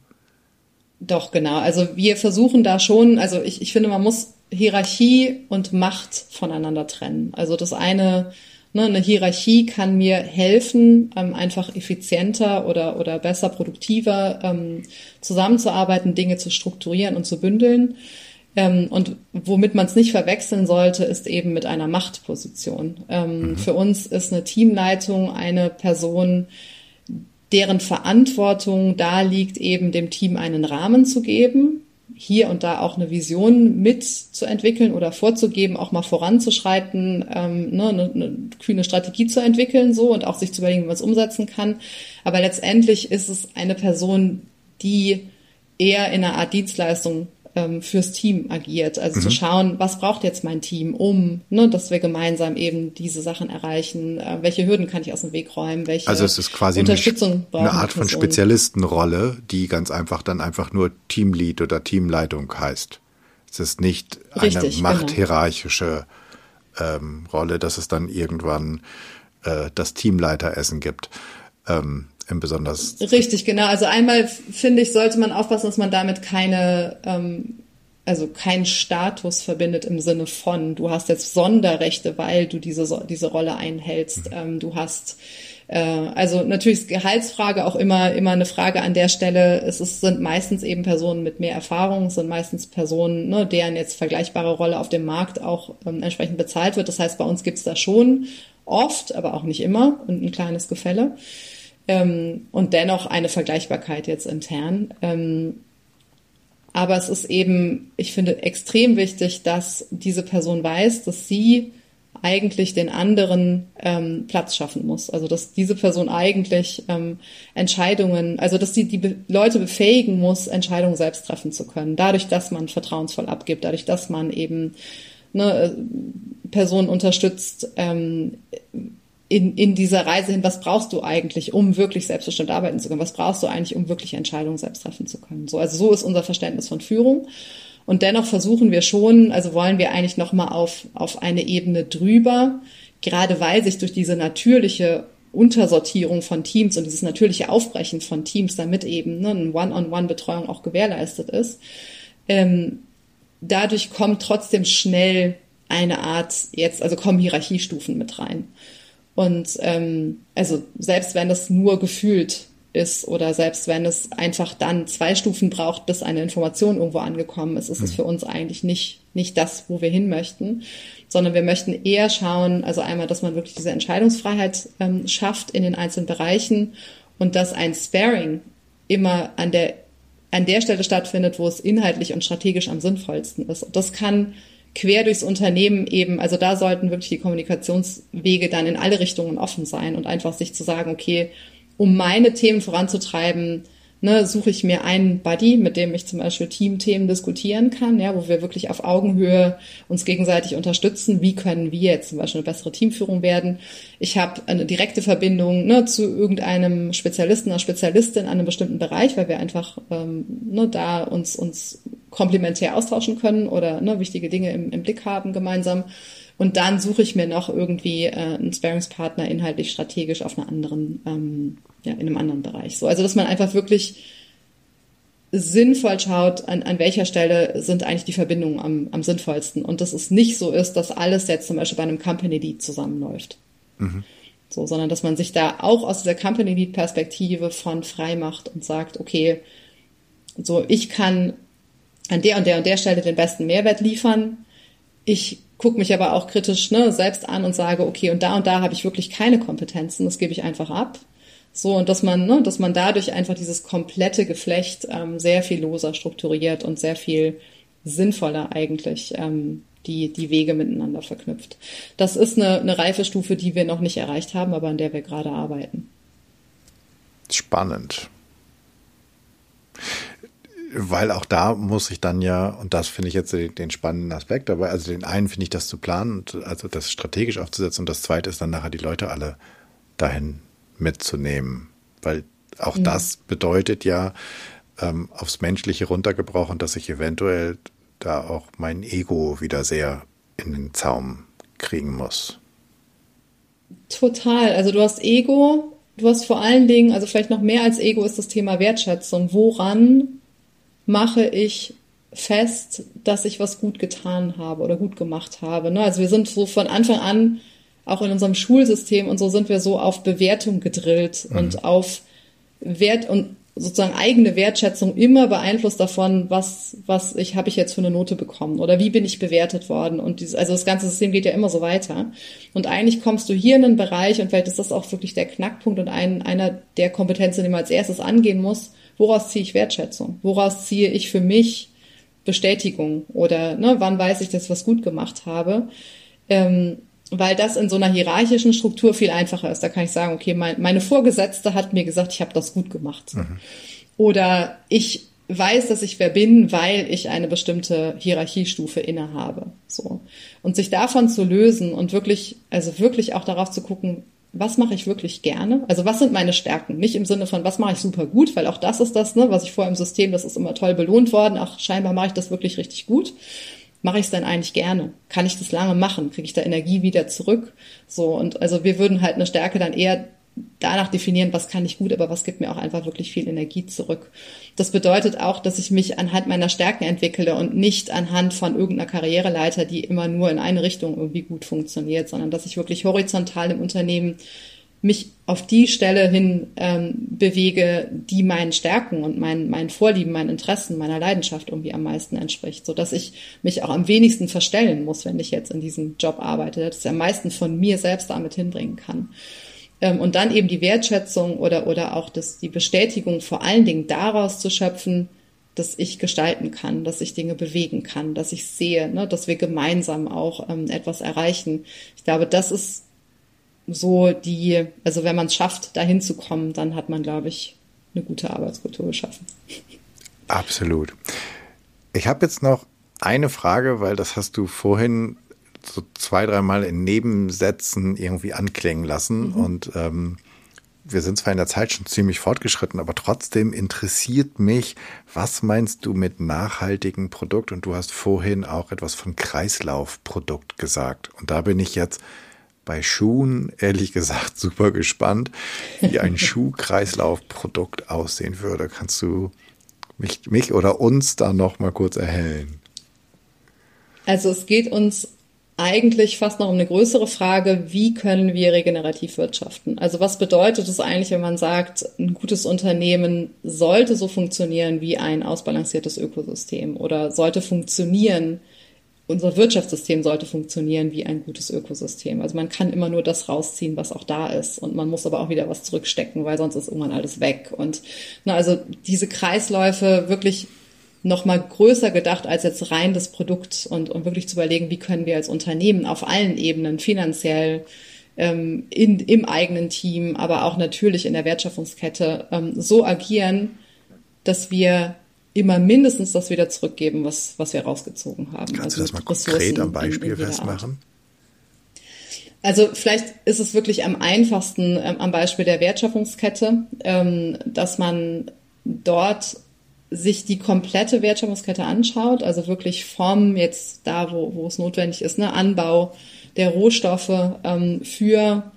S1: Doch, genau. Also wir versuchen da schon, also ich, ich finde, man muss Hierarchie und Macht voneinander trennen. Also das eine, ne, eine Hierarchie kann mir helfen, ähm, einfach effizienter oder, oder besser, produktiver ähm, zusammenzuarbeiten, Dinge zu strukturieren und zu bündeln. Ähm, und womit man es nicht verwechseln sollte, ist eben mit einer Machtposition. Ähm, mhm. Für uns ist eine Teamleitung eine Person, deren Verantwortung da liegt, eben dem Team einen Rahmen zu geben, hier und da auch eine Vision mitzuentwickeln oder vorzugeben, auch mal voranzuschreiten, ähm, ne, eine, eine kühne Strategie zu entwickeln, so und auch sich zu überlegen, wie man es umsetzen kann. Aber letztendlich ist es eine Person, die eher in einer Art Dienstleistung ähm, fürs Team agiert. Also mhm. zu schauen, was braucht jetzt mein Team, um, ne, dass wir gemeinsam eben diese Sachen erreichen, äh, welche Hürden kann ich aus dem Weg räumen, welche
S2: Also es ist quasi Unterstützung eine, eine Art von Spezialistenrolle, die ganz einfach dann einfach nur Teamlead oder Teamleitung heißt. Es ist nicht Richtig, eine genau. machthierarchische genau. ähm, Rolle, dass es dann irgendwann äh, das Teamleiteressen gibt. Ähm, im besonders.
S1: Richtig, genau. Also einmal finde ich, sollte man aufpassen, dass man damit keine, ähm, also keinen Status verbindet im Sinne von, du hast jetzt Sonderrechte, weil du diese, diese Rolle einhältst. Mhm. Ähm, du hast äh, also natürlich ist Gehaltsfrage auch immer immer eine Frage an der Stelle. Es ist, sind meistens eben Personen mit mehr Erfahrung, es sind meistens Personen, ne, deren jetzt vergleichbare Rolle auf dem Markt auch ähm, entsprechend bezahlt wird. Das heißt, bei uns gibt's da schon oft, aber auch nicht immer und ein kleines Gefälle ähm, und dennoch eine Vergleichbarkeit jetzt intern. Ähm, aber es ist eben, ich finde, extrem wichtig, dass diese Person weiß, dass sie eigentlich den anderen ähm, Platz schaffen muss. Also dass diese Person eigentlich ähm, Entscheidungen, also dass sie die Be Leute befähigen muss, Entscheidungen selbst treffen zu können. Dadurch, dass man vertrauensvoll abgibt, dadurch, dass man eben ne, äh, Personen unterstützt, ähm, in, in dieser Reise hin, was brauchst du eigentlich, um wirklich selbstbestimmt arbeiten zu können? Was brauchst du eigentlich, um wirklich Entscheidungen selbst treffen zu können? So, also so ist unser Verständnis von Führung. Und dennoch versuchen wir schon, also wollen wir eigentlich nochmal auf, auf eine Ebene drüber, gerade weil sich durch diese natürliche Untersortierung von Teams und dieses natürliche Aufbrechen von Teams, damit eben ne, eine One-on-One-Betreuung auch gewährleistet ist, ähm, dadurch kommt trotzdem schnell eine Art jetzt, also kommen Hierarchiestufen mit rein. Und ähm, also selbst wenn das nur gefühlt ist oder selbst wenn es einfach dann zwei Stufen braucht, bis eine Information irgendwo angekommen ist, ist es mhm. für uns eigentlich nicht, nicht das, wo wir hin möchten, sondern wir möchten eher schauen, also einmal, dass man wirklich diese Entscheidungsfreiheit ähm, schafft in den einzelnen Bereichen und dass ein Sparing immer an der, an der Stelle stattfindet, wo es inhaltlich und strategisch am sinnvollsten ist. Und das kann quer durchs Unternehmen eben, also da sollten wirklich die Kommunikationswege dann in alle Richtungen offen sein und einfach sich zu sagen, okay, um meine Themen voranzutreiben, ne, suche ich mir einen Buddy, mit dem ich zum Beispiel Teamthemen diskutieren kann, ja, wo wir wirklich auf Augenhöhe uns gegenseitig unterstützen. Wie können wir jetzt zum Beispiel eine bessere Teamführung werden? Ich habe eine direkte Verbindung ne, zu irgendeinem Spezialisten oder Spezialistin an einem bestimmten Bereich, weil wir einfach ähm, ne, da uns, uns komplementär austauschen können oder ne, wichtige Dinge im, im Blick haben gemeinsam. Und dann suche ich mir noch irgendwie äh, einen Sparingspartner inhaltlich strategisch auf einer anderen, ähm, ja, in einem anderen Bereich. So, also dass man einfach wirklich sinnvoll schaut, an, an welcher Stelle sind eigentlich die Verbindungen am, am sinnvollsten. Und dass es nicht so ist, dass alles jetzt zum Beispiel bei einem Company Lead zusammenläuft. Mhm. So, sondern dass man sich da auch aus dieser Company Lead Perspektive von frei macht und sagt, okay, so ich kann an der und der und der Stelle den besten Mehrwert liefern. Ich gucke mich aber auch kritisch ne, selbst an und sage, okay, und da und da habe ich wirklich keine Kompetenzen, das gebe ich einfach ab. So, und dass man, ne, dass man dadurch einfach dieses komplette Geflecht ähm, sehr viel loser strukturiert und sehr viel sinnvoller eigentlich ähm, die, die Wege miteinander verknüpft. Das ist eine, eine Reifestufe, die wir noch nicht erreicht haben, aber an der wir gerade arbeiten.
S2: Spannend weil auch da muss ich dann ja, und das finde ich jetzt den, spannenden Aspekt, aber also den einen finde ich das zu planen und also das strategisch aufzusetzen und das zweite ist dann nachher die Leute alle dahin mitzunehmen, weil auch ja. das bedeutet ja ähm, aufs Menschliche runtergebrochen, dass ich eventuell da auch mein Ego wieder sehr in den Zaum kriegen muss.
S1: Total. Also du hast Ego, du hast vor allen Dingen, also vielleicht noch mehr als Ego ist das Thema Wertschätzung. Woran mache ich fest, dass ich was gut getan habe oder gut gemacht habe. Ne? Also wir sind so von Anfang an, auch in unserem Schulsystem und so sind wir so auf Bewertung gedrillt mhm. und auf Wert und sozusagen eigene Wertschätzung immer beeinflusst davon, was, was ich, habe ich jetzt für eine Note bekommen oder wie bin ich bewertet worden und dieses, also das ganze System geht ja immer so weiter. Und eigentlich kommst du hier in einen Bereich und vielleicht ist das auch wirklich der Knackpunkt und ein, einer der Kompetenzen, die man als erstes angehen muss, woraus ziehe ich Wertschätzung? Woraus ziehe ich für mich Bestätigung? Oder ne, wann weiß ich, dass ich was gut gemacht habe? Ähm, weil das in so einer hierarchischen Struktur viel einfacher ist. Da kann ich sagen, okay, mein, meine Vorgesetzte hat mir gesagt, ich habe das gut gemacht. Mhm. Oder ich weiß, dass ich wer bin, weil ich eine bestimmte Hierarchiestufe innehabe. So. Und sich davon zu lösen und wirklich, also wirklich auch darauf zu gucken, was mache ich wirklich gerne? Also was sind meine Stärken? Nicht im Sinne von, was mache ich super gut, weil auch das ist das, ne, was ich vorher im System, das ist immer toll belohnt worden. Ach, scheinbar mache ich das wirklich richtig gut. Mache ich es dann eigentlich gerne? Kann ich das lange machen? Kriege ich da Energie wieder zurück? So, und also wir würden halt eine Stärke dann eher danach definieren, was kann ich gut, aber was gibt mir auch einfach wirklich viel Energie zurück. Das bedeutet auch, dass ich mich anhand meiner Stärken entwickle und nicht anhand von irgendeiner Karriereleiter, die immer nur in eine Richtung irgendwie gut funktioniert, sondern dass ich wirklich horizontal im Unternehmen mich auf die Stelle hin ähm, bewege, die meinen Stärken und meinen, meinen Vorlieben, meinen Interessen, meiner Leidenschaft irgendwie am meisten entspricht, so dass ich mich auch am wenigsten verstellen muss, wenn ich jetzt in diesem Job arbeite, dass ich am meisten von mir selbst damit hinbringen kann. Ähm, und dann eben die Wertschätzung oder, oder auch das, die Bestätigung vor allen Dingen daraus zu schöpfen, dass ich gestalten kann, dass ich Dinge bewegen kann, dass ich sehe, ne, dass wir gemeinsam auch ähm, etwas erreichen. Ich glaube, das ist so die, also wenn man es schafft, dahin zu kommen, dann hat man, glaube ich, eine gute Arbeitskultur geschaffen.
S2: Absolut. Ich habe jetzt noch eine Frage, weil das hast du vorhin so zwei, dreimal in Nebensätzen irgendwie anklingen lassen. Mhm. Und ähm, wir sind zwar in der Zeit schon ziemlich fortgeschritten, aber trotzdem interessiert mich, was meinst du mit nachhaltigem Produkt? Und du hast vorhin auch etwas von Kreislaufprodukt gesagt. Und da bin ich jetzt bei Schuhen, ehrlich gesagt, super gespannt, wie ein Schuhkreislaufprodukt aussehen würde. Kannst du mich, mich oder uns da noch mal kurz erhellen?
S1: Also es geht uns eigentlich fast noch um eine größere Frage, wie können wir regenerativ wirtschaften? Also was bedeutet es eigentlich, wenn man sagt, ein gutes Unternehmen sollte so funktionieren wie ein ausbalanciertes Ökosystem oder sollte funktionieren, unser Wirtschaftssystem sollte funktionieren wie ein gutes Ökosystem. Also man kann immer nur das rausziehen, was auch da ist. Und man muss aber auch wieder was zurückstecken, weil sonst ist irgendwann alles weg. Und na, also diese Kreisläufe wirklich noch mal größer gedacht als jetzt rein das Produkt und, und wirklich zu überlegen, wie können wir als Unternehmen auf allen Ebenen finanziell ähm, in, im eigenen Team, aber auch natürlich in der Wertschöpfungskette ähm, so agieren, dass wir immer mindestens das wieder zurückgeben, was, was wir rausgezogen haben.
S2: Kannst also du das mal konkret am Beispiel in, in festmachen?
S1: Also vielleicht ist es wirklich am einfachsten ähm, am Beispiel der Wertschöpfungskette, ähm, dass man dort sich die komplette Wertschöpfungskette anschaut, also wirklich vom jetzt da, wo, wo es notwendig ist, ne, Anbau der Rohstoffe ähm, für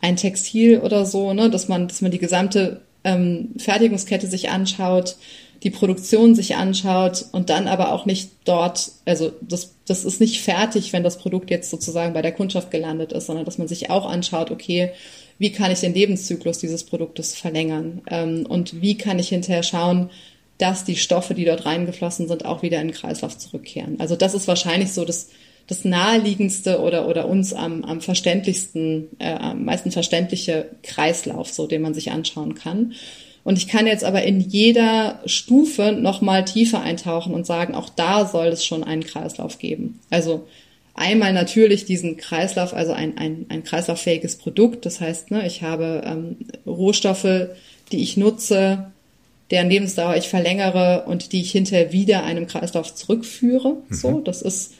S1: ein Textil oder so, ne, dass man, dass man die gesamte ähm, Fertigungskette sich anschaut, die Produktion sich anschaut und dann aber auch nicht dort, also das, das ist nicht fertig, wenn das Produkt jetzt sozusagen bei der Kundschaft gelandet ist, sondern dass man sich auch anschaut, okay, wie kann ich den Lebenszyklus dieses Produktes verlängern ähm, und wie kann ich hinterher schauen, dass die Stoffe, die dort reingeflossen sind, auch wieder in den Kreislauf zurückkehren. Also das ist wahrscheinlich so das, das naheliegendste oder, oder uns am, am verständlichsten, äh, am meisten verständliche Kreislauf, so den man sich anschauen kann. Und ich kann jetzt aber in jeder Stufe nochmal tiefer eintauchen und sagen, auch da soll es schon einen Kreislauf geben. Also einmal natürlich diesen Kreislauf, also ein, ein, ein kreislauffähiges Produkt. Das heißt, ne, ich habe ähm, Rohstoffe, die ich nutze, deren Lebensdauer ich verlängere und die ich hinterher wieder einem Kreislauf zurückführe. Mhm. So, das ist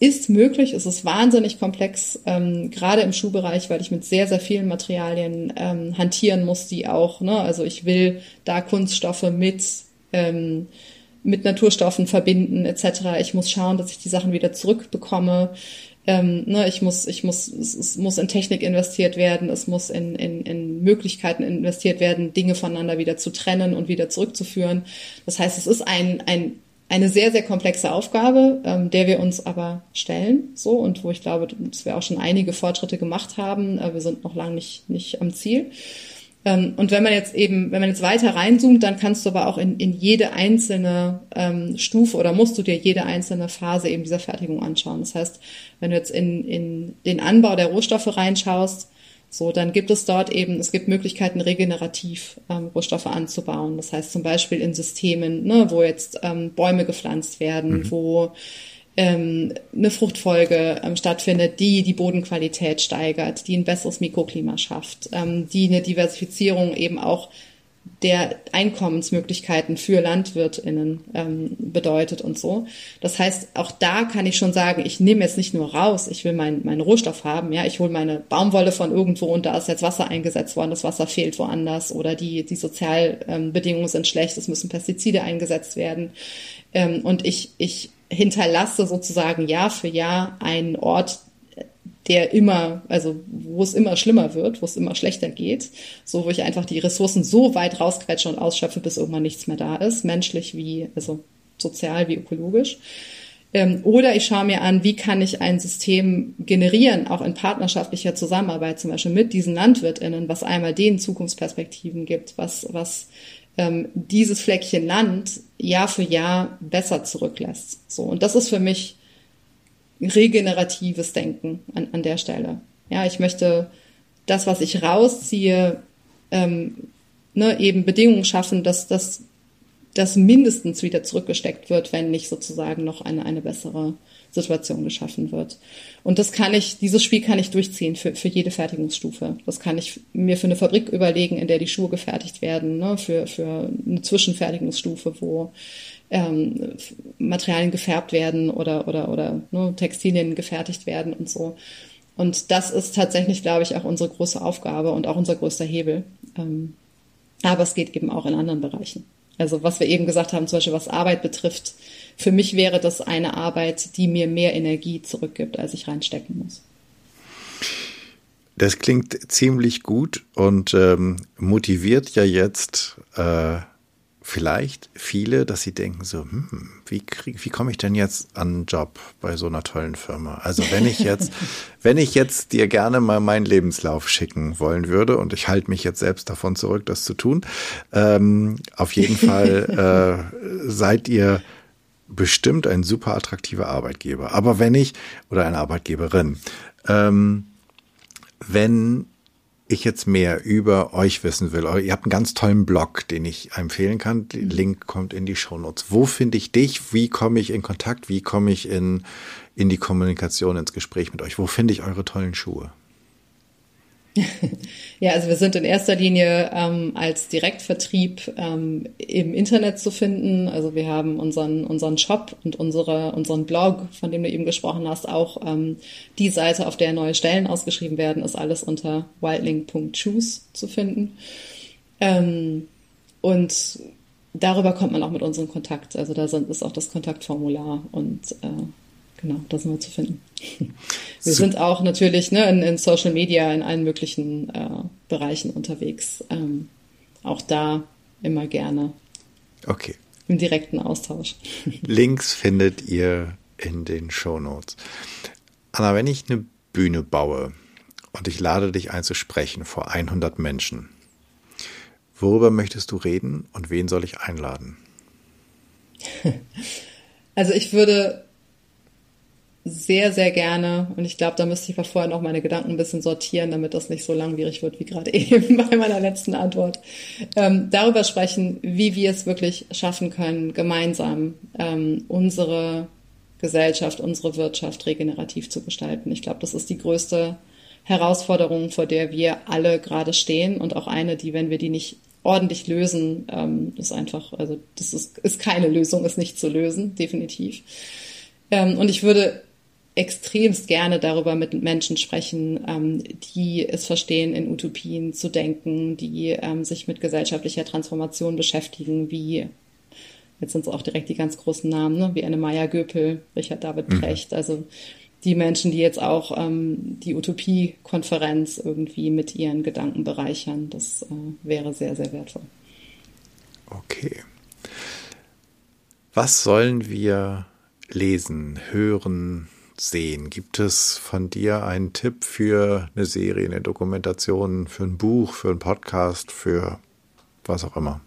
S1: ist möglich, es ist wahnsinnig komplex, ähm, gerade im Schuhbereich, weil ich mit sehr, sehr vielen Materialien ähm, hantieren muss, die auch, ne, also ich will da Kunststoffe mit, ähm, mit Naturstoffen verbinden, etc. Ich muss schauen, dass ich die Sachen wieder zurückbekomme. Ähm, ne, ich muss, ich muss, es, es muss in Technik investiert werden, es muss in, in, in Möglichkeiten investiert werden, Dinge voneinander wieder zu trennen und wieder zurückzuführen. Das heißt, es ist ein, ein eine sehr, sehr komplexe Aufgabe, ähm, der wir uns aber stellen, so und wo ich glaube, dass wir auch schon einige Fortschritte gemacht haben. Äh, wir sind noch lange nicht, nicht am Ziel. Ähm, und wenn man jetzt eben, wenn man jetzt weiter reinzoomt, dann kannst du aber auch in, in jede einzelne ähm, Stufe oder musst du dir jede einzelne Phase eben dieser Fertigung anschauen. Das heißt, wenn du jetzt in, in den Anbau der Rohstoffe reinschaust, so, dann gibt es dort eben, es gibt Möglichkeiten, regenerativ ähm, Rohstoffe anzubauen. Das heißt zum Beispiel in Systemen, ne, wo jetzt ähm, Bäume gepflanzt werden, mhm. wo ähm, eine Fruchtfolge ähm, stattfindet, die die Bodenqualität steigert, die ein besseres Mikroklima schafft, ähm, die eine Diversifizierung eben auch der Einkommensmöglichkeiten für LandwirtInnen ähm, bedeutet und so. Das heißt, auch da kann ich schon sagen, ich nehme jetzt nicht nur raus, ich will meinen mein Rohstoff haben, ja, ich hole meine Baumwolle von irgendwo und da ist jetzt Wasser eingesetzt worden, das Wasser fehlt woanders oder die, die Sozialbedingungen sind schlecht, es müssen Pestizide eingesetzt werden. Ähm, und ich, ich hinterlasse sozusagen Jahr für Jahr einen Ort, der immer, also wo es immer schlimmer wird, wo es immer schlechter geht, so wo ich einfach die Ressourcen so weit rausquetsche und ausschöpfe, bis irgendwann nichts mehr da ist, menschlich wie, also sozial wie ökologisch. Ähm, oder ich schaue mir an, wie kann ich ein System generieren, auch in partnerschaftlicher Zusammenarbeit, zum Beispiel mit diesen LandwirtInnen, was einmal denen Zukunftsperspektiven gibt, was, was ähm, dieses Fleckchen Land Jahr für Jahr besser zurücklässt. So. Und das ist für mich regeneratives Denken an, an der Stelle. Ja, ich möchte das, was ich rausziehe, ähm, ne, eben Bedingungen schaffen, dass das dass mindestens wieder zurückgesteckt wird, wenn nicht sozusagen noch eine, eine bessere Situation geschaffen wird. Und das kann ich, dieses Spiel kann ich durchziehen für, für jede Fertigungsstufe. Das kann ich mir für eine Fabrik überlegen, in der die Schuhe gefertigt werden, ne, für, für eine Zwischenfertigungsstufe, wo ähm, Materialien gefärbt werden oder, oder, oder ne, Textilien gefertigt werden und so. Und das ist tatsächlich, glaube ich, auch unsere große Aufgabe und auch unser größter Hebel. Ähm, aber es geht eben auch in anderen Bereichen. Also was wir eben gesagt haben, zum Beispiel was Arbeit betrifft, für mich wäre das eine Arbeit, die mir mehr Energie zurückgibt, als ich reinstecken muss.
S2: Das klingt ziemlich gut und ähm, motiviert ja jetzt äh, vielleicht viele, dass sie denken so, hm, wie krieg, wie komme ich denn jetzt an einen Job bei so einer tollen Firma? Also wenn ich jetzt, wenn ich jetzt dir gerne mal meinen Lebenslauf schicken wollen würde und ich halte mich jetzt selbst davon zurück, das zu tun, ähm, auf jeden Fall äh, seid ihr bestimmt ein super attraktiver Arbeitgeber. Aber wenn ich oder eine Arbeitgeberin, ähm, wenn ich jetzt mehr über euch wissen will, ihr habt einen ganz tollen Blog, den ich empfehlen kann. Der mhm. Link kommt in die Shownotes. Wo finde ich dich? Wie komme ich in Kontakt? Wie komme ich in, in die Kommunikation, ins Gespräch mit euch? Wo finde ich eure tollen Schuhe?
S1: Ja, also wir sind in erster Linie ähm, als Direktvertrieb ähm, im Internet zu finden. Also wir haben unseren, unseren Shop und unsere, unseren Blog, von dem du eben gesprochen hast, auch ähm, die Seite, auf der neue Stellen ausgeschrieben werden, ist alles unter wildlink.choose zu finden. Ähm, und darüber kommt man auch mit unserem Kontakt. Also da sind, ist auch das Kontaktformular und äh, genau, da sind wir zu finden. Wir so. sind auch natürlich ne, in, in, Social Media in allen möglichen äh, Bereichen unterwegs. Ähm, auch da immer gerne.
S2: Okay.
S1: Im direkten Austausch.
S2: Links findet ihr in den Show Notes. Anna, wenn ich eine Bühne baue und ich lade dich ein zu sprechen vor 100 Menschen, worüber möchtest du reden und wen soll ich einladen?
S1: Also ich würde sehr, sehr gerne, und ich glaube, da müsste ich vorher noch meine Gedanken ein bisschen sortieren, damit das nicht so langwierig wird wie gerade eben bei meiner letzten Antwort, ähm, darüber sprechen, wie wir es wirklich schaffen können, gemeinsam ähm, unsere Gesellschaft, unsere Wirtschaft regenerativ zu gestalten. Ich glaube, das ist die größte Herausforderung, vor der wir alle gerade stehen und auch eine, die, wenn wir die nicht ordentlich lösen, ähm, ist einfach, also das ist, ist keine Lösung, ist nicht zu lösen, definitiv. Ähm, und ich würde extremst gerne darüber mit Menschen sprechen, ähm, die es verstehen, in Utopien zu denken, die ähm, sich mit gesellschaftlicher Transformation beschäftigen, wie jetzt sind es auch direkt die ganz großen Namen, ne? wie eine Maya Göpel, Richard David. Precht, mhm. also die Menschen, die jetzt auch ähm, die Utopie-Konferenz irgendwie mit ihren Gedanken bereichern, das äh, wäre sehr, sehr wertvoll.
S2: Okay. Was sollen wir lesen, hören, sehen? Gibt es von dir einen Tipp für eine Serie, eine Dokumentation, für ein Buch, für einen Podcast, für was auch immer?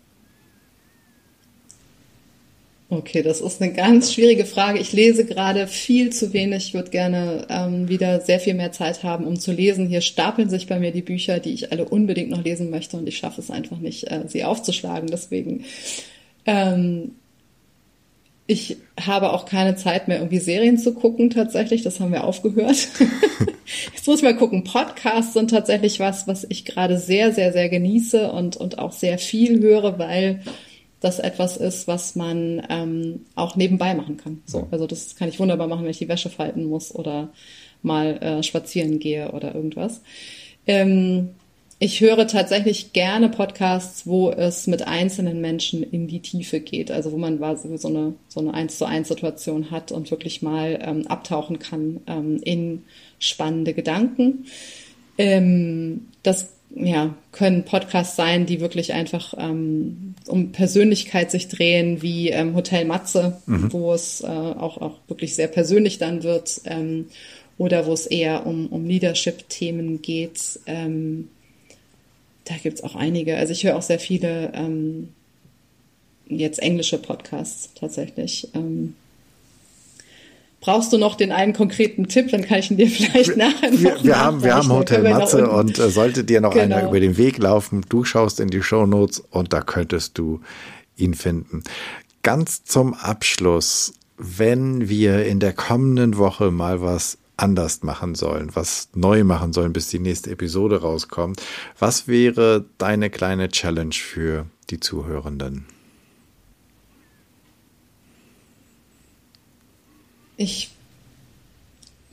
S1: Okay, das ist eine ganz schwierige Frage. Ich lese gerade viel zu wenig. Ich würde gerne ähm, wieder sehr viel mehr Zeit haben, um zu lesen. Hier stapeln sich bei mir die Bücher, die ich alle unbedingt noch lesen möchte und ich schaffe es einfach nicht, äh, sie aufzuschlagen. Deswegen ähm, Ich habe auch keine Zeit mehr, irgendwie Serien zu gucken, tatsächlich. Das haben wir aufgehört. Jetzt muss ich mal gucken. Podcasts sind tatsächlich was, was ich gerade sehr, sehr, sehr genieße und, und auch sehr viel höre, weil das etwas ist, was man ähm, auch nebenbei machen kann. So, also das kann ich wunderbar machen, wenn ich die Wäsche falten muss oder mal äh, spazieren gehe oder irgendwas. Ähm, ich höre tatsächlich gerne Podcasts, wo es mit einzelnen Menschen in die Tiefe geht, also wo man so eine so eine eins zu eins Situation hat und wirklich mal ähm, abtauchen kann ähm, in spannende Gedanken. Ähm, das ja, können Podcasts sein, die wirklich einfach ähm, um Persönlichkeit sich drehen, wie ähm, Hotel Matze, mhm. wo es äh, auch, auch wirklich sehr persönlich dann wird, ähm, oder wo es eher um, um Leadership-Themen geht. Ähm, da gibt's auch einige. Also ich höre auch sehr viele ähm, jetzt englische Podcasts tatsächlich. Ähm, brauchst du noch den einen konkreten Tipp, dann kann ich ihn dir vielleicht nachher noch
S2: Wir, wir haben, wir haben Hotel Matze und äh, sollte dir noch genau. einer über den Weg laufen, du schaust in die Show Notes und da könntest du ihn finden. Ganz zum Abschluss, wenn wir in der kommenden Woche mal was anders machen sollen, was neu machen sollen, bis die nächste Episode rauskommt. Was wäre deine kleine Challenge für die Zuhörenden?
S1: Ich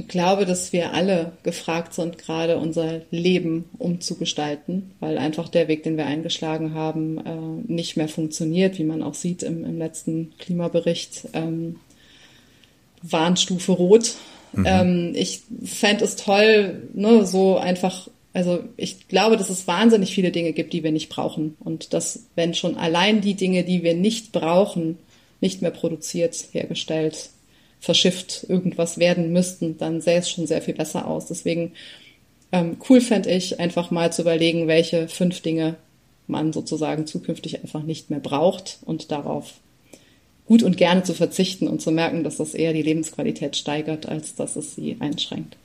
S1: glaube, dass wir alle gefragt sind, gerade unser Leben umzugestalten, weil einfach der Weg, den wir eingeschlagen haben, äh, nicht mehr funktioniert, wie man auch sieht im, im letzten Klimabericht. Ähm, Warnstufe Rot Mhm. Ähm, ich fände es toll, ne, so einfach, also ich glaube, dass es wahnsinnig viele Dinge gibt, die wir nicht brauchen. Und dass, wenn schon allein die Dinge, die wir nicht brauchen, nicht mehr produziert, hergestellt, verschifft, irgendwas werden müssten, dann sähe es schon sehr viel besser aus. Deswegen ähm, cool fände ich, einfach mal zu überlegen, welche fünf Dinge man sozusagen zukünftig einfach nicht mehr braucht und darauf gut und gerne zu verzichten und zu merken, dass das eher die Lebensqualität steigert, als dass es sie einschränkt.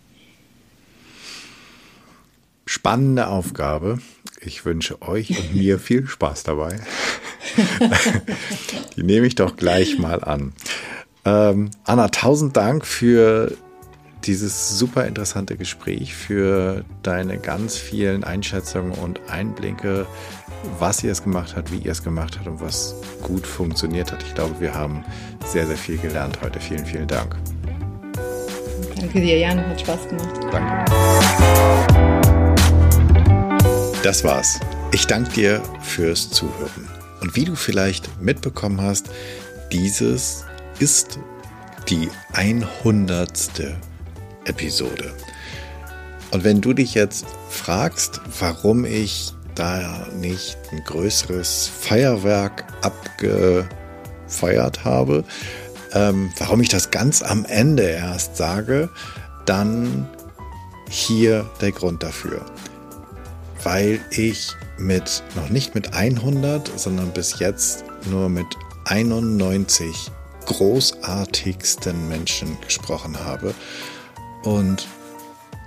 S2: Spannende Aufgabe. Ich wünsche euch und mir viel Spaß dabei. die nehme ich doch gleich mal an. Ähm, Anna, tausend Dank für dieses super interessante Gespräch, für deine ganz vielen Einschätzungen und Einblicke was ihr es gemacht hat, wie ihr es gemacht habt und was gut funktioniert hat. Ich glaube, wir haben sehr, sehr viel gelernt heute. Vielen, vielen Dank.
S1: Danke dir, Jan. Hat Spaß gemacht.
S2: Danke. Das war's. Ich danke dir fürs Zuhören. Und wie du vielleicht mitbekommen hast, dieses ist die 100. Episode. Und wenn du dich jetzt fragst, warum ich da nicht ein größeres Feuerwerk abgefeuert habe, ähm, warum ich das ganz am Ende erst sage, dann hier der Grund dafür. Weil ich mit, noch nicht mit 100, sondern bis jetzt nur mit 91 großartigsten Menschen gesprochen habe. Und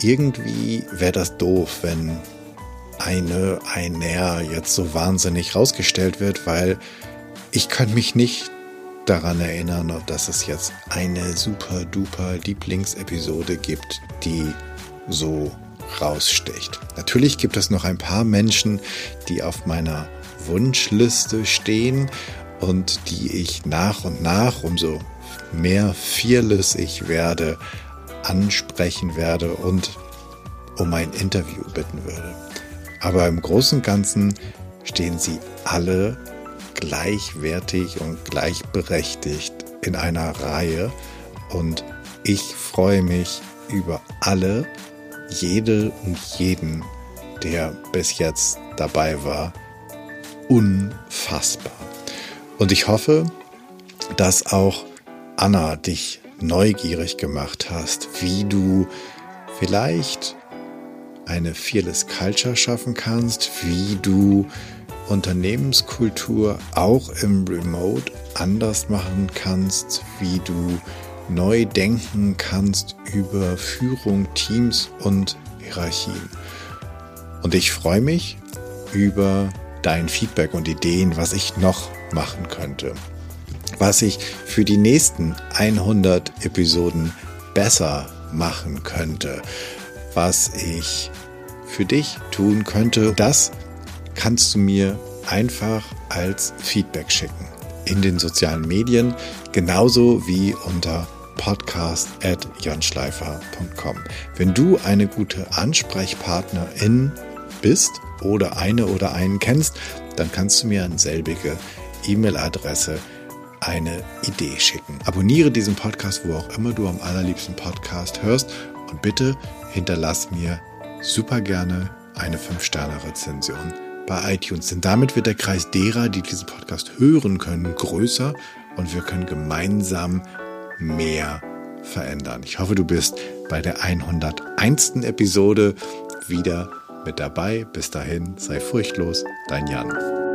S2: irgendwie wäre das doof, wenn eine, einer jetzt so wahnsinnig rausgestellt wird, weil ich kann mich nicht daran erinnern, dass es jetzt eine super duper Lieblingsepisode gibt, die so raussticht. Natürlich gibt es noch ein paar Menschen, die auf meiner Wunschliste stehen und die ich nach und nach, umso mehr fearless ich werde, ansprechen werde und um ein Interview bitten würde. Aber im Großen und Ganzen stehen sie alle gleichwertig und gleichberechtigt in einer Reihe. Und ich freue mich über alle, jede und jeden, der bis jetzt dabei war. Unfassbar. Und ich hoffe, dass auch Anna dich neugierig gemacht hast, wie du vielleicht eine Fearless Culture schaffen kannst, wie du Unternehmenskultur auch im Remote anders machen kannst, wie du neu denken kannst über Führung, Teams und Hierarchien. Und ich freue mich über dein Feedback und Ideen, was ich noch machen könnte. was ich für die nächsten 100 Episoden besser machen könnte, was ich für dich tun könnte, das kannst du mir einfach als Feedback schicken in den sozialen Medien, genauso wie unter podcast at janschleifer.com. Wenn du eine gute Ansprechpartnerin bist oder eine oder einen kennst, dann kannst du mir an selbige E-Mail-Adresse eine Idee schicken. Abonniere diesen Podcast, wo auch immer du am allerliebsten Podcast hörst und bitte hinterlass mir super gerne eine 5-Sterne-Rezension bei iTunes. Denn damit wird der Kreis derer, die diesen Podcast hören können, größer und wir können gemeinsam mehr verändern. Ich hoffe, du bist bei der 101. Episode wieder mit dabei. Bis dahin, sei furchtlos, dein Jan.